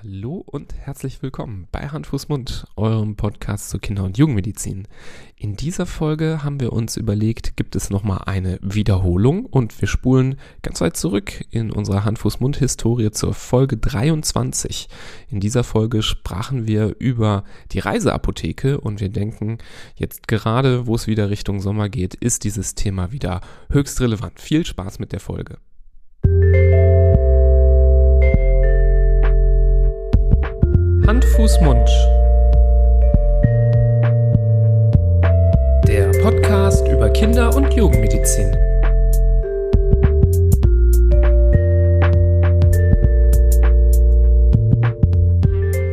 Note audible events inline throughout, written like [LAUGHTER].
Hallo und herzlich willkommen bei Hand, Mund, eurem Podcast zur Kinder- und Jugendmedizin. In dieser Folge haben wir uns überlegt, gibt es nochmal eine Wiederholung und wir spulen ganz weit zurück in unserer Hand, Fuß, Mund-Historie zur Folge 23. In dieser Folge sprachen wir über die Reiseapotheke und wir denken, jetzt gerade, wo es wieder Richtung Sommer geht, ist dieses Thema wieder höchst relevant. Viel Spaß mit der Folge. Hand, Fuß, Mund. Der Podcast über Kinder- und Jugendmedizin.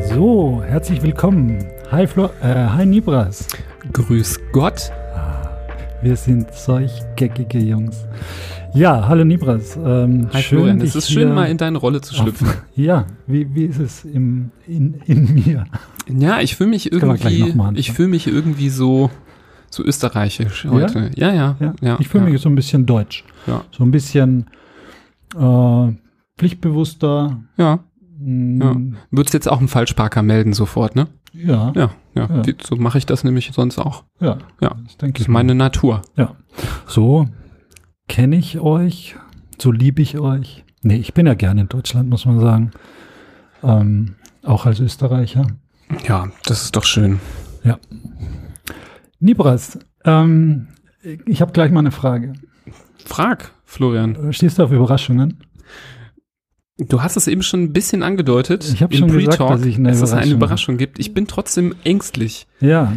So, herzlich willkommen. Hi, Flo äh, hi Nibras. Grüß Gott. Wir sind solch geckige Jungs. Ja, hallo Nibras. Ähm, Hi schön, Florian, es ist schön, mal in deine Rolle zu schlüpfen. auf- [LAUGHS] Ja, wie, wie ist es im, in, in mir? Ja, ich fühle mich irgendwie, ich fühle mich irgendwie so, so österreichisch heute. Ja, ja, ja. Ja, ich fühle ja. mich so ein bisschen deutsch. Ja. So ein bisschen äh, pflichtbewusster. Ja, mm, ja. Würdest jetzt auch einen Falschparker melden sofort, ne? Ja, Ja, ja. Ja. So mache ich das nämlich sonst auch. ja, Ja. das denke Das ist meine Natur. Ja, so kenne ich euch, so liebe ich euch. Nee, ich bin ja gerne in Deutschland, muss man sagen. Ähm, auch als Österreicher. Ja, das ist doch schön. Nibras, ähm, ich habe gleich mal eine Frage. Frag, Florian. Stehst du auf Überraschungen? Du hast es eben schon ein bisschen angedeutet. Ich hab im schon gesagt, dass ich eine dass es eine Überraschung- gibt. Ich bin trotzdem ängstlich. Ja.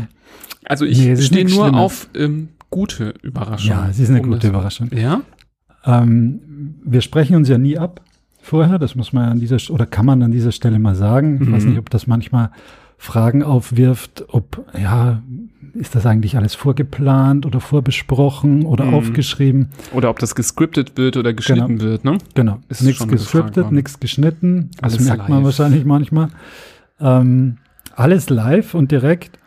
Also ich Nee, stehe nur Schlimmes. auf ähm, gute Überraschungen. Ja, es ist eine Um gute das- Überraschung. Ja? Ähm, wir sprechen uns ja nie ab vorher, das muss man an dieser oder kann man an dieser Stelle mal sagen. Ich weiß Mhm. nicht, ob das manchmal Fragen aufwirft, ob ja, ist das eigentlich alles vorgeplant oder vorbesprochen oder Mhm. aufgeschrieben? Oder ob das gescriptet wird oder geschnitten wird, ne? Genau. Ist Nichts gescriptet, nichts geschnitten. Das Alles merkt man live. wahrscheinlich manchmal. Ähm, alles live und direkt.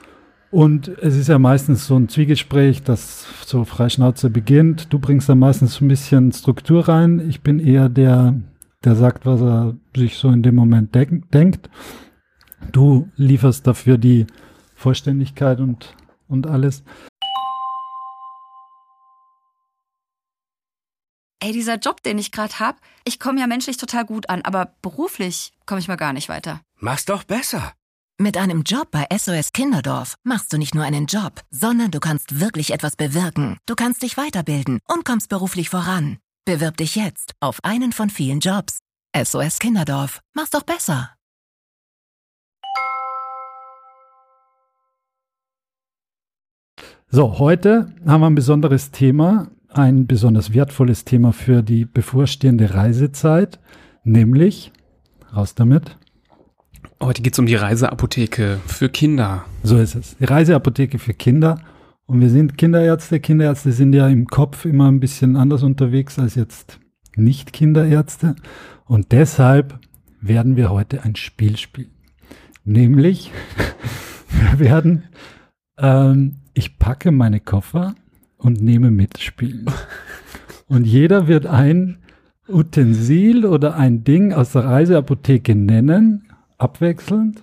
Und es ist ja meistens so ein Zwiegespräch, das so freischnauze beginnt. Du bringst da meistens so ein bisschen Struktur rein. Ich bin eher der, der sagt, was er sich so in dem Moment denk denkt. Du lieferst dafür die Vollständigkeit und, und alles. Ey, dieser Job, den ich gerade hab, ich komme ja menschlich total gut an, aber beruflich komme ich mal gar nicht weiter. Mach's doch besser. Mit einem Job bei SOS Kinderdorf machst du nicht nur einen Job, sondern du kannst wirklich etwas bewirken. Du kannst dich weiterbilden und kommst beruflich voran. Bewirb dich jetzt auf einen von vielen Jobs. SOS Kinderdorf. Mach's doch besser. So, heute haben wir ein besonderes Thema, ein besonders wertvolles Thema für die bevorstehende Reisezeit, nämlich, raus damit, Heute geht's um die Reiseapotheke für Kinder. so ist es, die Reiseapotheke für Kinder. Und wir sind Kinderärzte. Kinderärzte sind ja im Kopf immer ein bisschen anders unterwegs als jetzt Nicht-Kinderärzte. Und deshalb werden wir heute ein Spiel spielen. Nämlich, [LAUGHS] wir werden, ähm, ich packe meine Koffer und nehme mit spielen. Und jeder wird ein Utensil oder ein Ding aus der Reiseapotheke nennen, abwechselnd.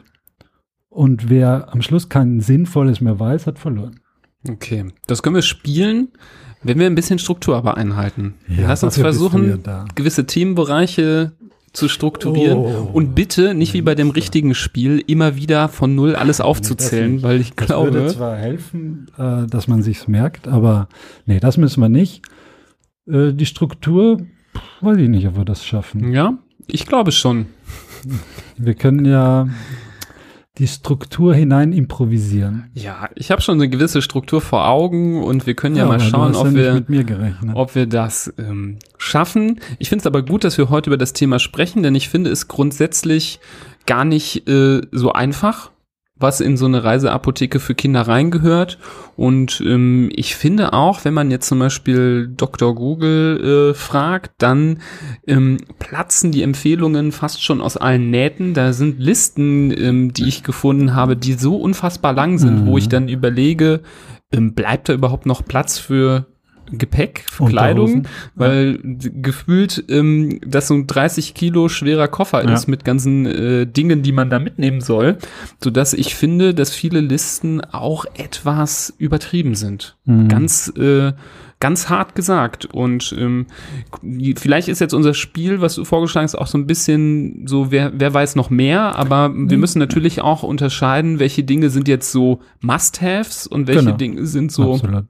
Und wer am Schluss kein Sinnvolles mehr weiß, hat verloren. Okay, das können wir spielen, wenn wir ein bisschen Struktur aber einhalten. Ja, Lass uns versuchen, gewisse Themenbereiche zu strukturieren Oh. und bitte nicht wie bei dem richtigen Spiel immer wieder von null alles aufzuzählen, nicht. weil ich Das würde glaube, zwar helfen, äh, dass man sich's merkt, aber nee, das müssen wir nicht. Äh, die Struktur, pff, weiß ich nicht, ob wir das schaffen. ja, ich glaube schon. Wir können ja die Struktur hinein improvisieren. Ja, ich habe schon eine gewisse Struktur vor Augen und wir können ja, mal aber du schauen, ob ja wir ob wir das ähm, schaffen. Ich finde es aber gut, dass wir heute über das Thema sprechen, denn ich finde es grundsätzlich gar nicht äh, so einfach, was in so eine Reiseapotheke für Kinder reingehört. Und ähm, ich finde auch, wenn man jetzt zum Beispiel Dr. Google äh, fragt, dann ähm, platzen die Empfehlungen fast schon aus allen Nähten. Da sind Listen, ähm, die ich gefunden habe, die so unfassbar lang sind, Mhm. wo ich dann überlege, ähm, bleibt da überhaupt noch Platz für Gepäck, Kleidung, weil gefühlt ähm, das so ein 30 Kilo schwerer Koffer Ja. ist mit ganzen äh, Dingen, die man da mitnehmen soll, so dass ich finde, dass viele Listen auch etwas übertrieben sind. Mhm. Ganz äh, ganz hart gesagt und ähm, vielleicht ist jetzt unser Spiel, was du vorgeschlagen hast, auch so ein bisschen so, wer, wer weiß noch mehr, aber wir müssen natürlich auch unterscheiden, welche Dinge sind jetzt so Must-Haves und welche Genau. Dinge sind so Absolut.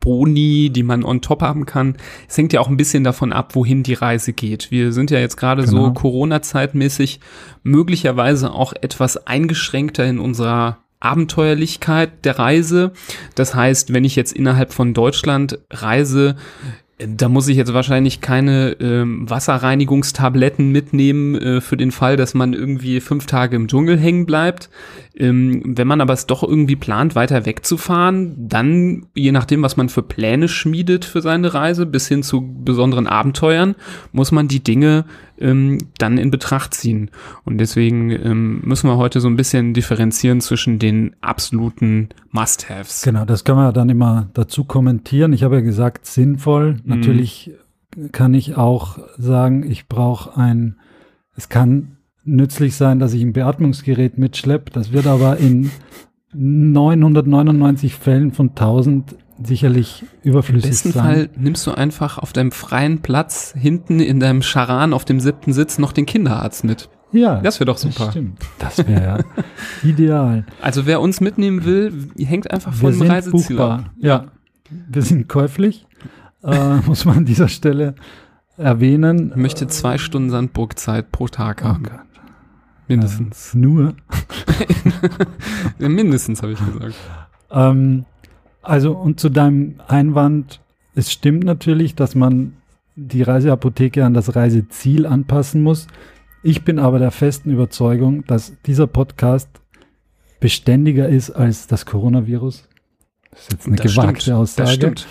Boni, die man on top haben kann. Es hängt ja auch ein bisschen davon ab, wohin die Reise geht. Wir sind ja jetzt gerade so Genau. Corona-zeitmäßig möglicherweise auch etwas eingeschränkter in unserer Abenteuerlichkeit der Reise. Das heißt, wenn ich jetzt innerhalb von Deutschland reise, da muss ich jetzt wahrscheinlich keine ähm, Wasserreinigungstabletten mitnehmen äh, für den Fall, dass man irgendwie fünf Tage im Dschungel hängen bleibt. Ähm, wenn man aber es doch irgendwie plant, weiter wegzufahren, dann, je nachdem, was man für Pläne schmiedet für seine Reise, bis hin zu besonderen Abenteuern, muss man die Dinge ähm, dann in Betracht ziehen. Und deswegen ähm, müssen wir heute so ein bisschen differenzieren zwischen den absoluten Must-Haves. Genau, das kann man dann immer dazu kommentieren. Ich habe ja gesagt, sinnvoll. Natürlich kann ich auch sagen, ich brauche ein, es kann nützlich sein, dass ich ein Beatmungsgerät mitschleppe. Das wird aber in 999 Fällen von 1000 sicherlich Im überflüssig besten sein. Fall nimmst du einfach auf deinem freien Platz hinten in deinem Charan auf dem siebten Sitz noch den Kinderarzt mit. ja, Das wäre doch super. stimmt. Das wäre ja [LAUGHS] ideal. Also wer uns mitnehmen will, hängt einfach von dem Reiseziel ab. Ja, wir sind käuflich, äh, [LAUGHS] muss man an dieser Stelle erwähnen. Ich möchte zwei Stunden Sandburgzeit pro Tag Oh haben. Gott. Mindestens. Nur. Ja, [LAUGHS] mindestens, habe ich gesagt. Ähm, also, und zu deinem Einwand, es stimmt natürlich, dass man die Reiseapotheke an das Reiseziel anpassen muss. Ich bin aber der festen Überzeugung, dass dieser Podcast beständiger ist als das Coronavirus. Das ist jetzt eine Das gewagte stimmt. Aussage. Das stimmt.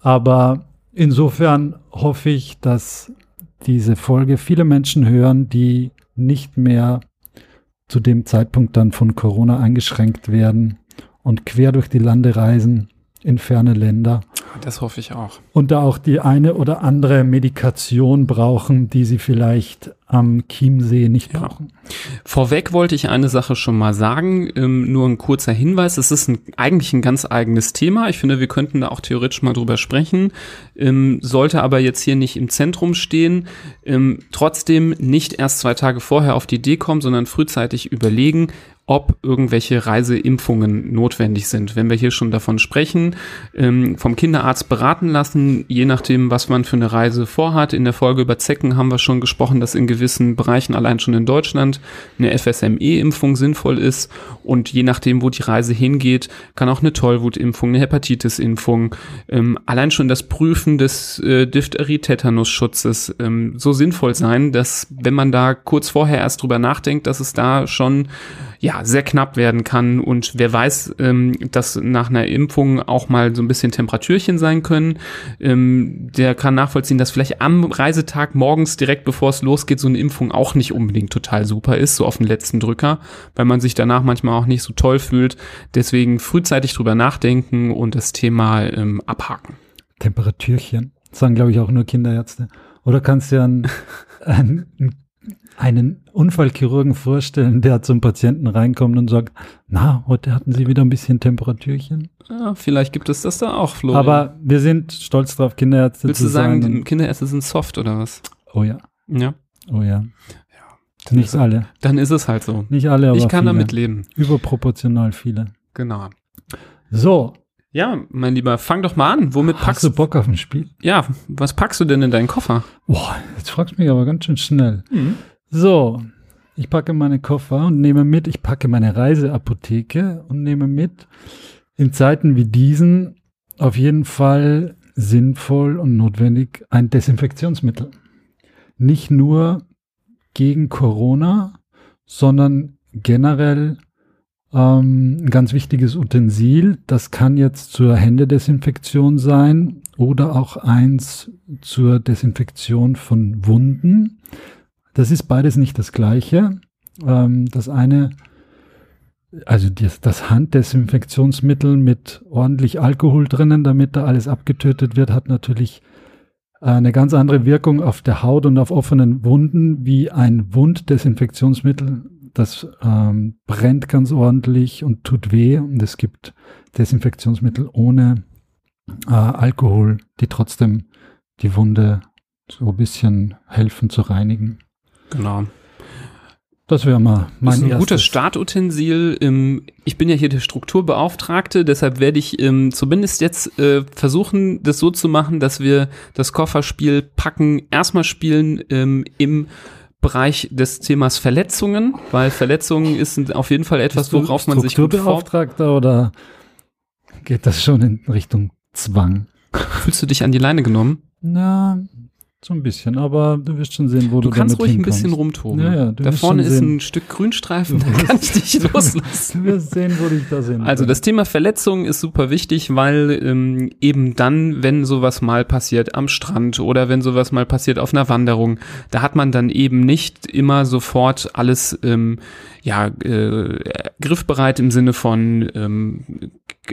Aber insofern hoffe ich, dass diese Folge viele Menschen hören, die nicht mehr zu dem Zeitpunkt dann von Corona eingeschränkt werden und quer durch die Lande reisen in ferne Länder Das hoffe ich auch. und da auch die eine oder andere Medikation brauchen, die sie vielleicht am Chiemsee nicht Ja. brauchen. Vorweg wollte ich eine Sache schon mal sagen, ähm, nur ein kurzer Hinweis. Es ist ein, eigentlich ein ganz eigenes Thema. Ich finde, wir könnten da auch theoretisch mal drüber sprechen, ähm, sollte aber jetzt hier nicht im Zentrum stehen. Ähm, trotzdem nicht erst zwei Tage vorher auf die Idee kommen, sondern frühzeitig überlegen, ob irgendwelche Reiseimpfungen notwendig sind. Wenn wir hier schon davon sprechen, ähm, vom Kinderarzt beraten lassen, je nachdem, was man für eine Reise vorhat. In der Folge über Zecken haben wir schon gesprochen, dass in gewissen Bereichen, allein schon in Deutschland, eine FSME-Impfung sinnvoll ist. Und je nachdem, wo die Reise hingeht, kann auch eine Tollwutimpfung, eine Hepatitis-Impfung, ähm, allein schon das Prüfen des äh, Diphtherie-Tetanus-Schutzes ähm, so sinnvoll sein, dass wenn man da kurz vorher erst drüber nachdenkt, dass es da schon ja, sehr knapp werden kann und wer weiß, ähm, dass nach einer Impfung auch mal so ein bisschen Temperatürchen sein können. Ähm, der kann nachvollziehen, dass vielleicht am Reisetag morgens direkt bevor es losgeht, so eine Impfung auch nicht unbedingt total super ist, so auf den letzten Drücker, weil man sich danach manchmal auch nicht so toll fühlt. Deswegen frühzeitig drüber nachdenken und das Thema ähm, abhaken. Temperatürchen. Das sagen, glaube ich, auch nur Kinderärzte. Oder kannst du dir einen, [LAUGHS] einen, einen Unfallchirurgen vorstellen, der zum Patienten reinkommt und sagt, na, heute hatten Sie wieder ein bisschen Temperatürchen. Ja, vielleicht gibt es das da auch, Florian. Aber wir sind stolz drauf, Kinderärzte Willst zu du sagen, sein. die Kinderärzte sind soft oder was? oh ja, Ja. oh ja. Dann Nicht alle. dann ist es halt so. Nicht alle, aber ich kann viele. damit leben. Überproportional viele. Genau. So, Ja, mein Lieber, fang doch mal an. Womit hast packst du du? Bock auf ein Spiel? Ja, was packst du denn in deinen Koffer? Boah, jetzt fragst du mich aber ganz schön schnell. So, ich packe meine Koffer und nehme mit, ich packe meine Reiseapotheke und nehme mit, in Zeiten wie diesen auf jeden Fall sinnvoll und notwendig ein Desinfektionsmittel. Nicht nur gegen Corona, sondern generell ähm, ein ganz wichtiges Utensil. Das kann jetzt zur Händedesinfektion sein oder auch eins zur Desinfektion von Wunden. Das ist beides nicht das gleiche. Ähm, das eine also das, das Handdesinfektionsmittel mit ordentlich Alkohol drinnen, damit da alles abgetötet wird, hat natürlich eine ganz andere Wirkung auf der Haut und auf offenen Wunden wie ein Wunddesinfektionsmittel. Das ähm, brennt ganz ordentlich und tut weh. Und es gibt Desinfektionsmittel ohne äh, Alkohol, die trotzdem die Wunde so ein bisschen helfen zu reinigen. Genau. Das wäre mal mein Das ist ein erstes. gutes Startutensil. Ich bin ja hier der Strukturbeauftragte, deshalb werde ich ähm, zumindest jetzt äh, versuchen, das so zu machen, dass wir das Kofferspiel packen, erstmal spielen ähm, im Bereich des Themas Verletzungen, weil Verletzungen ist auf jeden Fall etwas, worauf man sich gut. Strukturbeauftragter oder geht das schon in Richtung Zwang? Fühlst du dich an die Leine genommen? Na, so ein bisschen, aber du wirst schon sehen, wo Du du, kannst ruhig ein bisschen rumtoben. Ja, ja, da vorne ist sehen. ein Stück Grünstreifen, da kann ich dich [LAUGHS] loslassen. Du wirst sehen, wo dich da sind. Also das Thema Verletzung ist super wichtig, weil ähm, eben dann, wenn sowas mal passiert am Strand oder wenn sowas mal passiert auf einer Wanderung, da hat man dann eben nicht immer sofort alles ähm, ja äh, griffbereit im Sinne von ähm,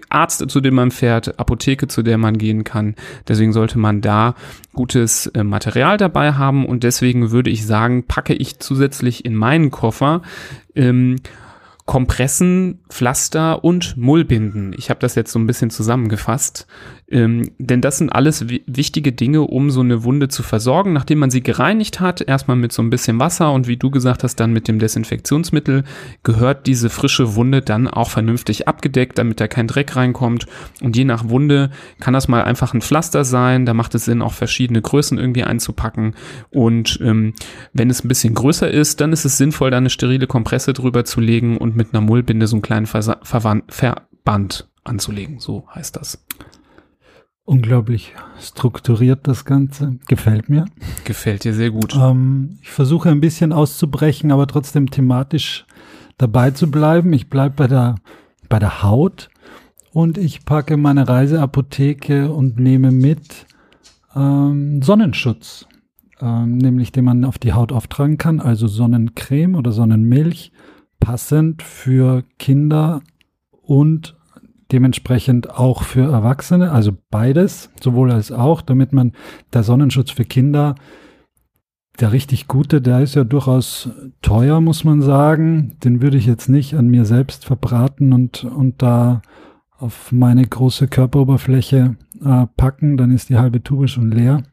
Arzt, zu dem man fährt, Apotheke, zu der man gehen kann. Deswegen sollte man da gutes äh, Material dabei haben und deswegen würde ich sagen, packe ich zusätzlich in meinen Koffer ähm, Kompressen, Pflaster und Mullbinden. Ich habe das jetzt so ein bisschen zusammengefasst. Ähm, denn das sind alles wi wichtige Dinge, um so eine Wunde zu versorgen, nachdem man sie gereinigt hat. Erstmal mit so ein bisschen Wasser und wie du gesagt hast, dann mit dem Desinfektionsmittel gehört diese frische Wunde dann auch vernünftig abgedeckt, damit da kein Dreck reinkommt. Und je nach Wunde kann das mal einfach ein Pflaster sein. Da macht es Sinn, auch verschiedene Größen irgendwie einzupacken. Und ähm, wenn es ein bisschen größer ist, dann ist es sinnvoll, da eine sterile Kompresse drüber zu legen und mit einer Mullbinde so einen kleinen Versa Verwan- Verband anzulegen. So heißt das. Unglaublich strukturiert das Ganze. Gefällt mir. Gefällt dir sehr gut. Ähm, ich versuche ein bisschen auszubrechen, aber trotzdem thematisch dabei zu bleiben. Ich bleibe bei der, bei der Haut und ich packe meine Reiseapotheke und nehme mit ähm, Sonnenschutz, ähm, nämlich den man auf die Haut auftragen kann, also Sonnencreme oder Sonnenmilch, passend für Kinder und dementsprechend auch für Erwachsene, also beides, sowohl als auch, damit man der Sonnenschutz für Kinder, der richtig gute, der ist ja durchaus teuer, muss man sagen. Den würde ich jetzt nicht an mir selbst verbraten und, und da auf meine große Körperoberfläche äh, packen, dann ist die halbe Tube schon leer,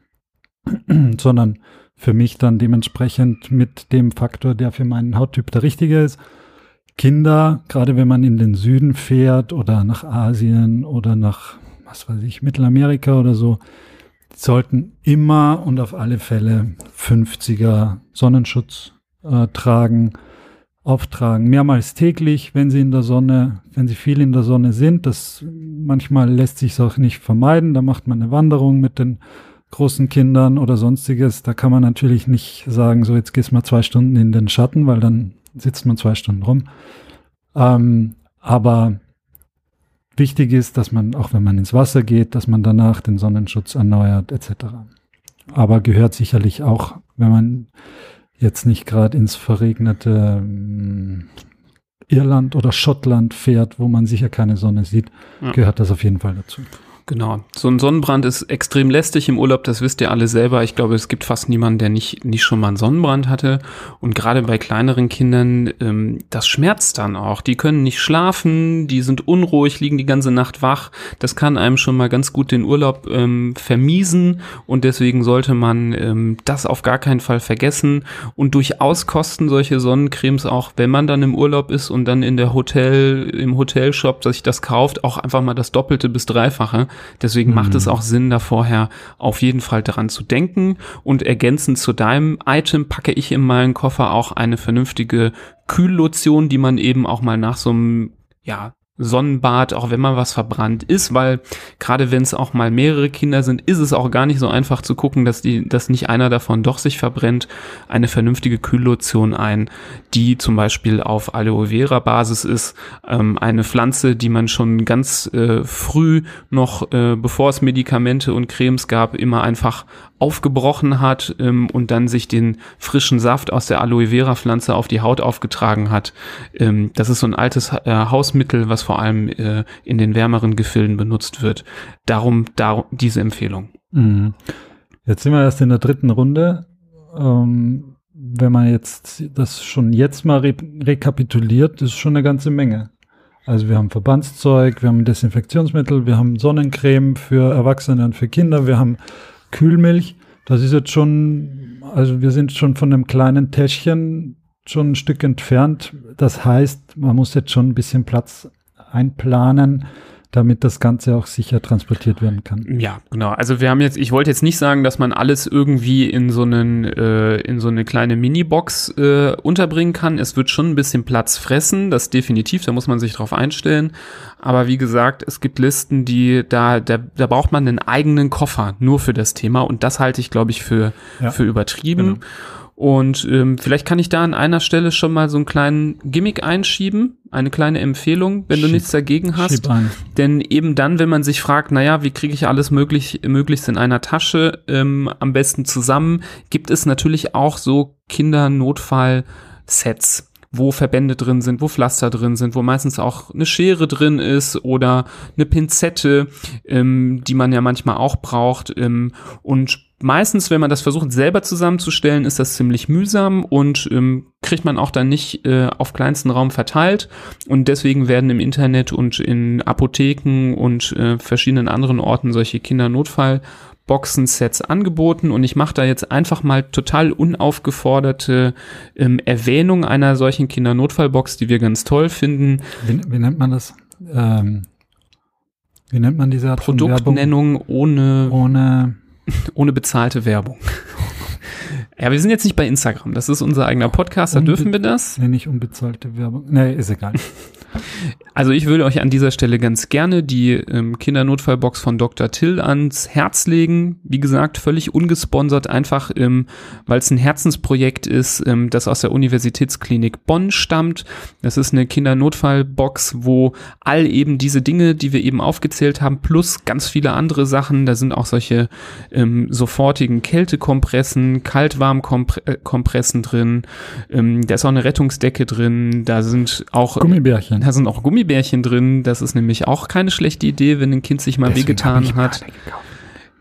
[CLEARS THROAT] sondern für mich dann dementsprechend mit dem Faktor, der für meinen Hauttyp der richtige ist. Kinder, gerade wenn man in den Süden fährt oder nach Asien oder nach, was weiß ich, Mittelamerika oder so, sollten immer und auf alle Fälle 50er Sonnenschutz äh, tragen, auftragen, mehrmals täglich, wenn sie in der Sonne, wenn sie viel in der Sonne sind. Das manchmal lässt sich auch nicht vermeiden. Da macht man eine Wanderung mit den großen Kindern oder sonstiges. Da kann man natürlich nicht sagen, so jetzt gehst mal zwei Stunden in den Schatten, weil dann sitzt man zwei Stunden rum. Ähm, aber wichtig ist, dass man, auch wenn man ins Wasser geht, dass man danach den Sonnenschutz erneuert etc. Aber gehört sicherlich auch, wenn man jetzt nicht gerade ins verregnete ähm, Irland oder Schottland fährt, wo man sicher keine Sonne sieht, Ja. gehört das auf jeden Fall dazu. Genau. So ein Sonnenbrand ist extrem lästig im Urlaub, das wisst ihr alle selber. Ich glaube, es gibt fast niemanden, der nicht, nicht schon mal einen Sonnenbrand hatte. Und gerade bei kleineren Kindern, ähm, das schmerzt dann auch. Die können nicht schlafen, die sind unruhig, liegen die ganze Nacht wach. Das kann einem schon mal ganz gut den Urlaub ähm, vermiesen. Und deswegen sollte man ähm, das auf gar keinen Fall vergessen. Und durchaus kosten solche Sonnencremes auch, wenn man dann im Urlaub ist und dann in der Hotel, im Hotelshop sich das kauft, auch einfach mal das Doppelte bis Dreifache. Deswegen macht es auch Sinn, da vorher auf jeden Fall dran zu denken. Und ergänzend zu deinem Item packe ich in meinen Koffer auch eine vernünftige Kühllotion, die man eben auch mal nach so einem ja, Sonnenbad, auch wenn mal was verbrannt ist, weil gerade wenn es auch mal mehrere Kinder sind, ist es auch gar nicht so einfach zu gucken, dass die, dass nicht einer davon doch sich verbrennt, eine vernünftige Kühllotion ein, die zum Beispiel auf Aloe Vera Basis ist, ähm, eine Pflanze, die man schon ganz äh, früh noch, äh, bevor es Medikamente und Cremes gab, immer einfach aufgebrochen hat ähm, und dann sich den frischen Saft aus der Aloe Vera Pflanze auf die Haut aufgetragen hat. Ähm, das ist so ein altes äh, Hausmittel, was vor allem äh, in den wärmeren Gefilden benutzt wird. Darum, darum diese Empfehlung. Mhm. Jetzt sind wir erst in der dritten Runde. Ähm, wenn man jetzt das schon jetzt mal re rekapituliert, ist schon eine ganze Menge. Also wir haben Verbandszeug, wir haben Desinfektionsmittel, wir haben Sonnencreme für Erwachsene und für Kinder, wir haben Kühlmilch. Das ist jetzt schon, also wir sind schon von einem kleinen Täschchen schon ein Stück entfernt. Das heißt, man muss jetzt schon ein bisschen Platz einplanen, damit das Ganze auch sicher transportiert werden kann. Ja, genau. Also wir haben jetzt, ich wollte jetzt nicht sagen, dass man alles irgendwie in so einen, äh, in so eine kleine Minibox äh, unterbringen kann. Es wird schon ein bisschen Platz fressen, das definitiv, da muss man sich drauf einstellen. Aber wie gesagt, es gibt Listen, die da, da, da braucht man einen eigenen Koffer nur für das Thema und das halte ich, glaube ich, für, ja, für übertrieben. Genau. Und ähm, vielleicht kann ich da an einer Stelle schon mal so einen kleinen Gimmick einschieben, eine kleine Empfehlung, wenn Schieb, du nichts dagegen hast. Denn eben dann, wenn man sich fragt, naja, wie kriege ich alles möglich, möglichst in einer Tasche ähm, am besten zusammen, gibt es natürlich auch so Kindernotfall-Sets wo Verbände drin sind, wo Pflaster drin sind, wo meistens auch eine Schere drin ist oder eine Pinzette, ähm, die man ja manchmal auch braucht. Ähm, und meistens, wenn man das versucht selber zusammenzustellen, ist das ziemlich mühsam und ähm, kriegt man auch dann nicht äh, auf kleinsten Raum verteilt. Und deswegen werden im Internet und in Apotheken und äh, verschiedenen anderen Orten solche Kindernotfall Boxen-Sets angeboten und ich mache da jetzt einfach mal total unaufgeforderte ähm, Erwähnung einer solchen Kindernotfallbox, die wir ganz toll finden. Wie, wie nennt man das? Ähm, wie nennt man diese Art Produktnennung ohne ohne [LAUGHS] ohne bezahlte Werbung. [LAUGHS] ja, wir sind jetzt nicht bei Instagram. Das ist unser eigener Podcast, da Unbe dürfen wir das. Nee, nicht unbezahlte Werbung. Nee, ist egal. [LAUGHS] Also ich würde euch an dieser Stelle ganz gerne die ähm, Kindernotfallbox von Dr. Till ans Herz legen. Wie gesagt, völlig ungesponsert, einfach ähm, weil es ein Herzensprojekt ist, ähm, das aus der Universitätsklinik Bonn stammt. Das ist eine Kindernotfallbox, wo all eben diese Dinge, die wir eben aufgezählt haben, plus ganz viele andere Sachen, da sind auch solche ähm, sofortigen Kältekompressen, Kaltwarmkompressen drin, ähm, da ist auch eine Rettungsdecke drin, da sind auch Gummibärchen. Da sind auch Gummibärchen drin. Das ist nämlich auch keine schlechte Idee, wenn ein Kind sich mal Deswegen wehgetan hat.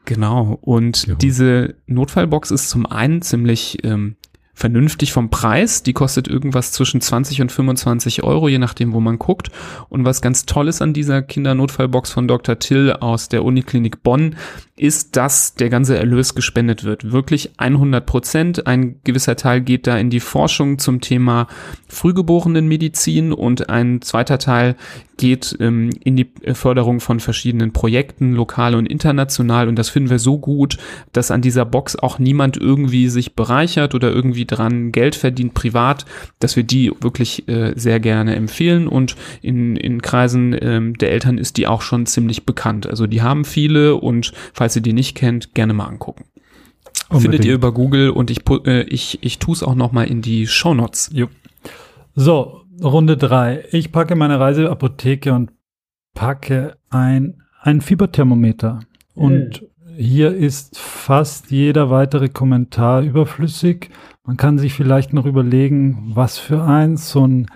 Genau. Und Juhu. diese Notfallbox ist zum einen ziemlich ähm, vernünftig vom Preis. Die kostet irgendwas zwischen 20 und 25 Euro, je nachdem, wo man guckt. Und was ganz toll ist an dieser Kindernotfallbox von Dr. Till aus der Uniklinik Bonn, ist, dass der ganze Erlös gespendet wird. Wirklich 100 Prozent. Ein gewisser Teil geht da in die Forschung zum Thema Frühgeborenenmedizin und ein zweiter Teil geht ähm, in die Förderung von verschiedenen Projekten, lokal und international. Und das finden wir so gut, dass an dieser Box auch niemand irgendwie sich bereichert oder irgendwie dran Geld verdient privat, dass wir die wirklich äh, sehr gerne empfehlen. Und in, in Kreisen ähm, der Eltern ist die auch schon ziemlich bekannt. Also die haben viele und falls ihr die nicht kennt, gerne mal angucken. Unbedingt. Findet ihr über Google und ich, äh, ich, ich tue es auch noch mal in die Show Notes. So, Runde drei. Ich packe meine Reiseapotheke und packe ein, ein Fieberthermometer. Und mhm. hier ist fast jeder weitere Kommentar überflüssig. Man kann sich vielleicht noch überlegen, was für eins, so ein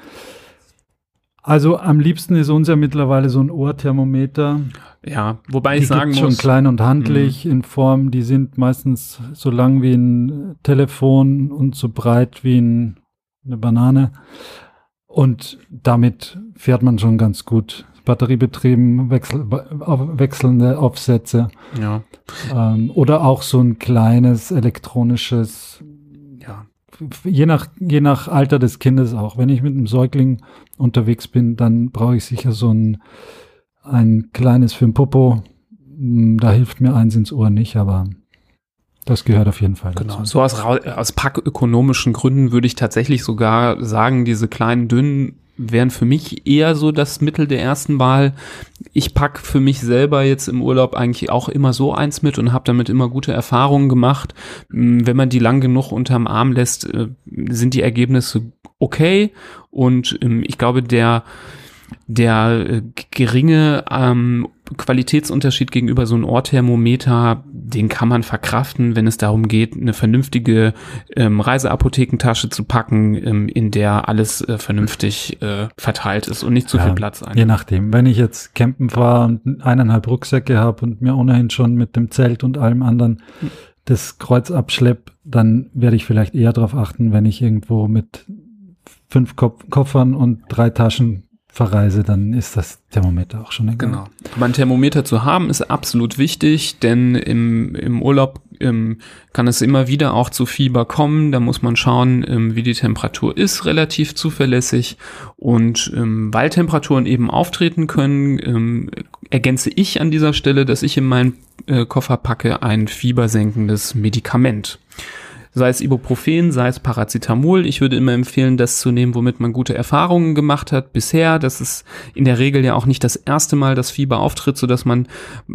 also am liebsten ist uns ja mittlerweile so ein Ohrthermometer. Ja, wobei die ich sagen muss. schon klein und handlich mhm. in Form, die sind meistens so lang wie ein Telefon und so breit wie ein, eine Banane. Und damit fährt man schon ganz gut. Batteriebetrieben, wechsel, wechselnde Aufsätze. Ja. Ähm, oder auch so ein kleines elektronisches, ja, je nach, je nach Alter des Kindes auch. Wenn ich mit einem Säugling unterwegs bin, dann brauche ich sicher so ein, ein kleines für ein Popo. Hm, da hilft mir eins ins Ohr nicht, aber das gehört auf jeden Fall dazu. Genau. So aus, aus packökonomischen Gründen würde ich tatsächlich sogar sagen, diese kleinen, dünnen wären für mich eher so das Mittel der ersten Wahl. Ich pack für mich selber jetzt im Urlaub eigentlich auch immer so eins mit und habe damit immer gute Erfahrungen gemacht. Hm, wenn man die lang genug unterm Arm lässt, äh, sind die Ergebnisse okay und ähm, ich glaube, der der äh, geringe ähm, Qualitätsunterschied gegenüber so einem Ohrthermometer, den kann man verkraften, wenn es darum geht, eine vernünftige ähm, Reiseapothekentasche zu packen, ähm, in der alles äh, vernünftig äh, verteilt ist und nicht zu ja, viel Platz einnimmt. Je nachdem. Wenn ich jetzt campen fahre und eineinhalb Rucksäcke habe und mir ohnehin schon mit dem Zelt und allem anderen das Kreuz abschlepp, dann werde ich vielleicht eher darauf achten, wenn ich irgendwo mit fünf Koffern und drei Taschen verreise, dann ist das Thermometer auch schon egal. Genau. Aber ein Thermometer zu haben ist absolut wichtig, denn im, im Urlaub ähm, kann es immer wieder auch zu Fieber kommen. Da muss man schauen, ähm, wie die Temperatur ist, relativ zuverlässig. Und ähm, weil Temperaturen eben auftreten können, ähm, ergänze ich an dieser Stelle, dass ich in meinen äh, Koffer packe ein fiebersenkendes Medikament sei es Ibuprofen, sei es Paracetamol. Ich würde immer empfehlen, das zu nehmen, womit man gute Erfahrungen gemacht hat bisher. Das ist in der Regel ja auch nicht das erste Mal, dass Fieber auftritt, so dass man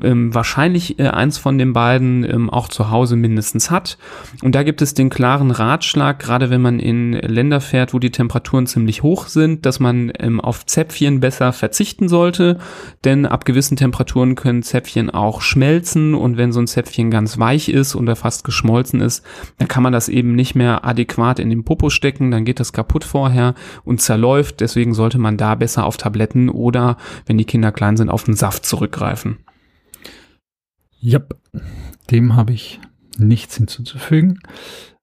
ähm, wahrscheinlich äh, eins von den beiden ähm, auch zu Hause mindestens hat. Und da gibt es den klaren Ratschlag, gerade wenn man in Länder fährt, wo die Temperaturen ziemlich hoch sind, dass man ähm, auf Zäpfchen besser verzichten sollte, denn ab gewissen Temperaturen können Zäpfchen auch schmelzen und wenn so ein Zäpfchen ganz weich ist oder fast geschmolzen ist, dann kann man man das eben nicht mehr adäquat in den Popo stecken, dann geht das kaputt vorher und zerläuft. Deswegen sollte man da besser auf Tabletten oder, wenn die Kinder klein sind, auf den Saft zurückgreifen. Ja, dem habe ich nichts hinzuzufügen.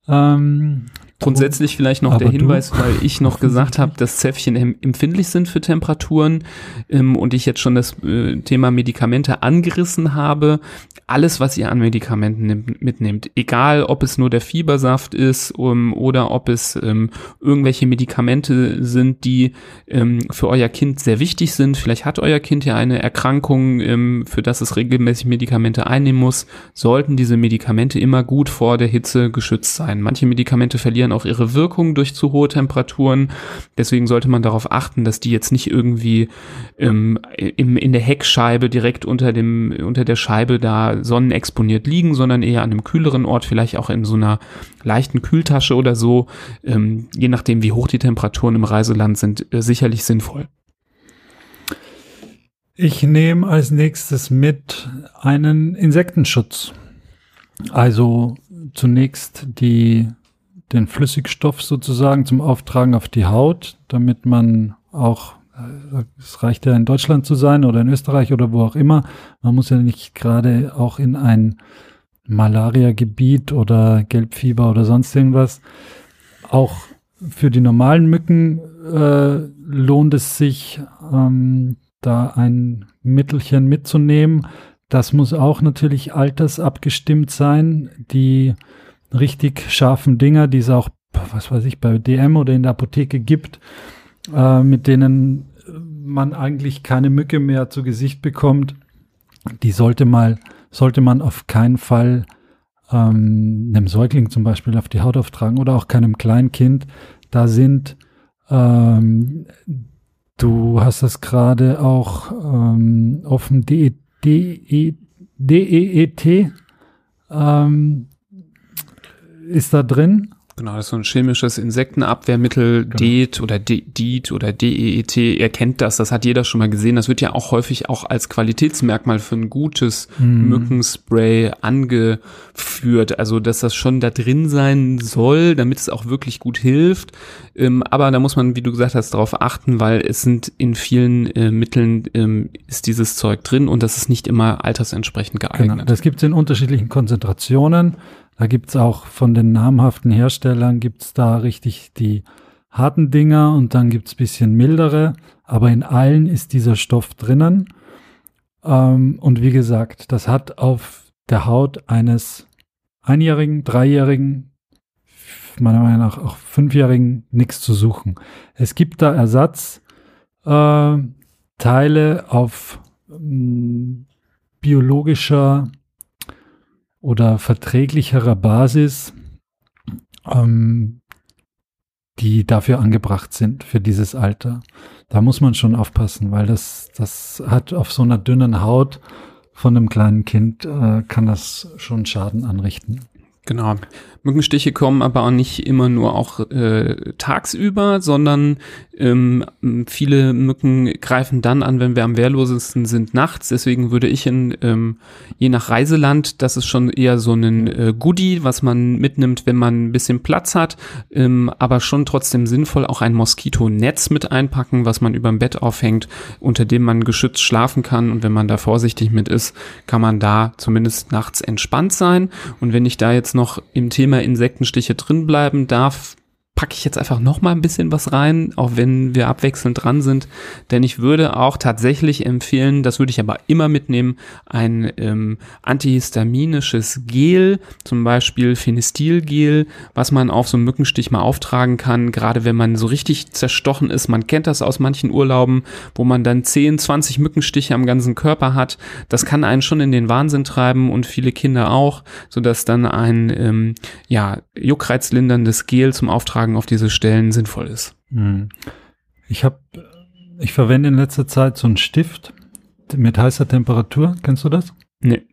Ähm, Grundsätzlich vielleicht noch der Hinweis, du? weil ich noch [LAUGHS] gesagt habe, dass Zäpfchen empfindlich sind für Temperaturen ähm, und ich jetzt schon das äh, Thema Medikamente angerissen habe. Alles, was ihr an Medikamenten nimmt, mitnehmt, egal ob es nur der Fiebersaft ist um, oder ob es ähm, irgendwelche Medikamente sind, die ähm, für euer Kind sehr wichtig sind. Vielleicht hat euer Kind ja eine Erkrankung, ähm, für das es regelmäßig Medikamente einnehmen muss, sollten diese Medikamente immer gut vor der Hitze geschützt sein. Manche Medikamente verlieren verlieren auch ihre Wirkung durch zu hohe Temperaturen. Deswegen sollte man darauf achten, dass die jetzt nicht irgendwie ähm, im, in der Heckscheibe direkt unter dem unter der Scheibe da sonnenexponiert liegen, sondern eher an einem kühleren Ort, vielleicht auch in so einer leichten Kühltasche oder so. Ähm, je nachdem, wie hoch die Temperaturen im Reiseland sind, äh, sicherlich sinnvoll. Ich nehme als nächstes mit einen Insektenschutz. Also zunächst die den Flüssigstoff sozusagen zum Auftragen auf die Haut, damit man auch, äh, es reicht ja in Deutschland zu sein oder in Österreich oder wo auch immer, man muss ja nicht gerade auch in ein Malaria-Gebiet oder Gelbfieber oder sonst irgendwas. Auch für die normalen Mücken äh, lohnt es sich, ähm, da ein Mittelchen mitzunehmen. Das muss auch natürlich altersabgestimmt sein. Die richtig scharfen Dinger, die es auch, was weiß ich, bei DM oder in der Apotheke gibt, äh, mit denen man eigentlich keine Mücke mehr zu Gesicht bekommt, die sollte mal, sollte man auf keinen Fall ähm, einem Säugling zum Beispiel auf die Haut auftragen oder auch keinem Kleinkind. Da sind, ähm, du hast das gerade auch ähm, offen, DEET, DEET ähm, ist da drin. Genau, das ist so ein chemisches Insektenabwehrmittel, genau. DEET oder DEET oder DEET. Ihr kennt das, das hat jeder schon mal gesehen. Das wird ja auch häufig auch als Qualitätsmerkmal für ein gutes mm. Mückenspray angeführt. Also, dass das schon da drin sein soll, damit es auch wirklich gut hilft. Ähm, aber da muss man, wie du gesagt hast, darauf achten, weil es sind in vielen äh, Mitteln ähm, ist dieses Zeug drin und das ist nicht immer altersentsprechend geeignet. Genau. Das gibt es in unterschiedlichen Konzentrationen. Da gibt's auch von den namhaften Herstellern gibt's da richtig die harten Dinger und dann gibt's bisschen mildere, aber in allen ist dieser Stoff drinnen. Ähm, und wie gesagt, das hat auf der Haut eines Einjährigen, Dreijährigen, meiner Meinung nach auch Fünfjährigen nichts zu suchen. Es gibt da Ersatzteile äh, auf ähm, biologischer oder verträglicherer Basis. Ähm, die dafür angebracht sind für dieses Alter. Da muss man schon aufpassen, weil das, das hat auf so einer dünnen Haut von einem kleinen Kind, äh, kann das schon Schaden anrichten. Genau. Mückenstiche kommen aber auch nicht immer nur auch äh, tagsüber, sondern ähm, viele Mücken greifen dann an, wenn wir am wehrlosesten sind, nachts. Deswegen würde ich in, ähm, je nach Reiseland, das ist schon eher so ein äh, Goodie, was man mitnimmt, wenn man ein bisschen Platz hat, ähm, aber schon trotzdem sinnvoll auch ein Moskitonetz mit einpacken, was man über dem Bett aufhängt, unter dem man geschützt schlafen kann. Und wenn man da vorsichtig mit ist, kann man da zumindest nachts entspannt sein. Und wenn ich da jetzt noch im Thema Insektenstiche drin bleiben darf, packe ich jetzt einfach noch mal ein bisschen was rein, auch wenn wir abwechselnd dran sind. Denn ich würde auch tatsächlich empfehlen, das würde ich aber immer mitnehmen, ein ähm, antihistaminisches Gel, zum Beispiel Phenestilgel, was man auf so einen Mückenstich mal auftragen kann, gerade wenn man so richtig zerstochen ist. Man kennt das aus manchen Urlauben, wo man dann 10, 20 Mückenstiche am ganzen Körper hat. Das kann einen schon in den Wahnsinn treiben und viele Kinder auch, sodass dann ein ähm, ja, juckreizlinderndes Gel zum Auftragen Auftragen auf diese Stellen sinnvoll ist. Hm. Ich habe, ich verwende in letzter Zeit so einen Stift mit heißer Temperatur. Kennst du das? Nee.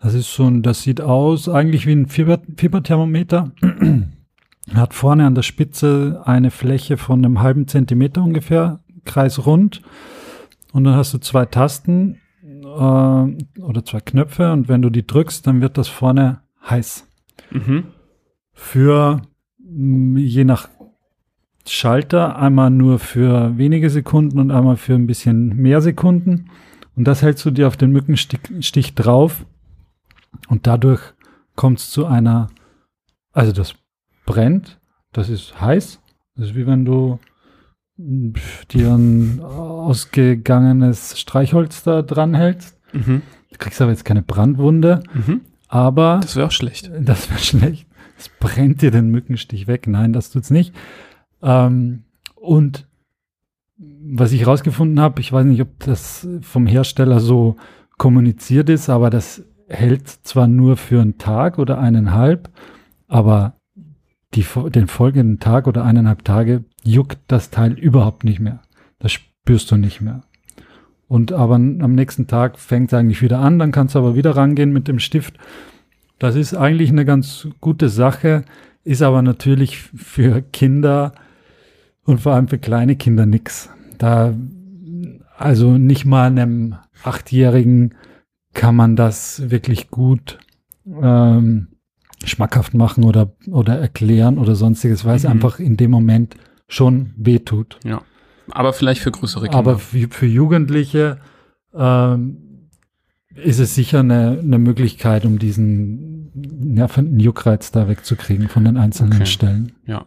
Das ist so ein, das sieht aus eigentlich wie ein Fieber, Fieberthermometer. [CLEARS THROAT] Hat vorne an der Spitze eine Fläche von einem halben Zentimeter ungefähr, kreisrund. Und dann hast du zwei Tasten äh, oder zwei Knöpfe und wenn du die drückst, dann wird das vorne heiß. Mhm. Für je nach Schalter, einmal nur für wenige Sekunden und einmal für ein bisschen mehr Sekunden. Und das hältst du dir auf den Mückenstich drauf und dadurch kommt es zu einer, also das brennt, das ist heiß. Das ist wie wenn du dir ein ausgegangenes Streichholz da dran hältst. Mhm. Du kriegst aber jetzt keine Brandwunde. Mhm. Aber. Das wäre auch schlecht. Das wäre schlecht es brennt dir den Mückenstich weg. Nein, das tut's nicht. Ähm, und was ich rausgefunden habe, ich weiß nicht, ob das vom Hersteller so kommuniziert ist, aber das hält zwar nur für einen Tag oder eineinhalb, aber die, den folgenden Tag oder eineinhalb Tage juckt das Teil überhaupt nicht mehr. Das spürst du nicht mehr. Und aber am nächsten Tag fängt es eigentlich wieder an, dann kannst du aber wieder rangehen mit dem Stift das ist eigentlich eine ganz gute Sache, ist aber natürlich für Kinder und vor allem für kleine Kinder nichts. Da, also nicht mal einem Achtjährigen kann man das wirklich gut ähm, schmackhaft machen oder, oder erklären oder sonstiges, weil es mhm. einfach in dem Moment schon wehtut. Ja. Aber vielleicht für größere Kinder. Aber für, für Jugendliche ähm, ist es sicher eine, eine Möglichkeit, um diesen nervenden Juckreiz da wegzukriegen von den einzelnen okay. Stellen. Ja.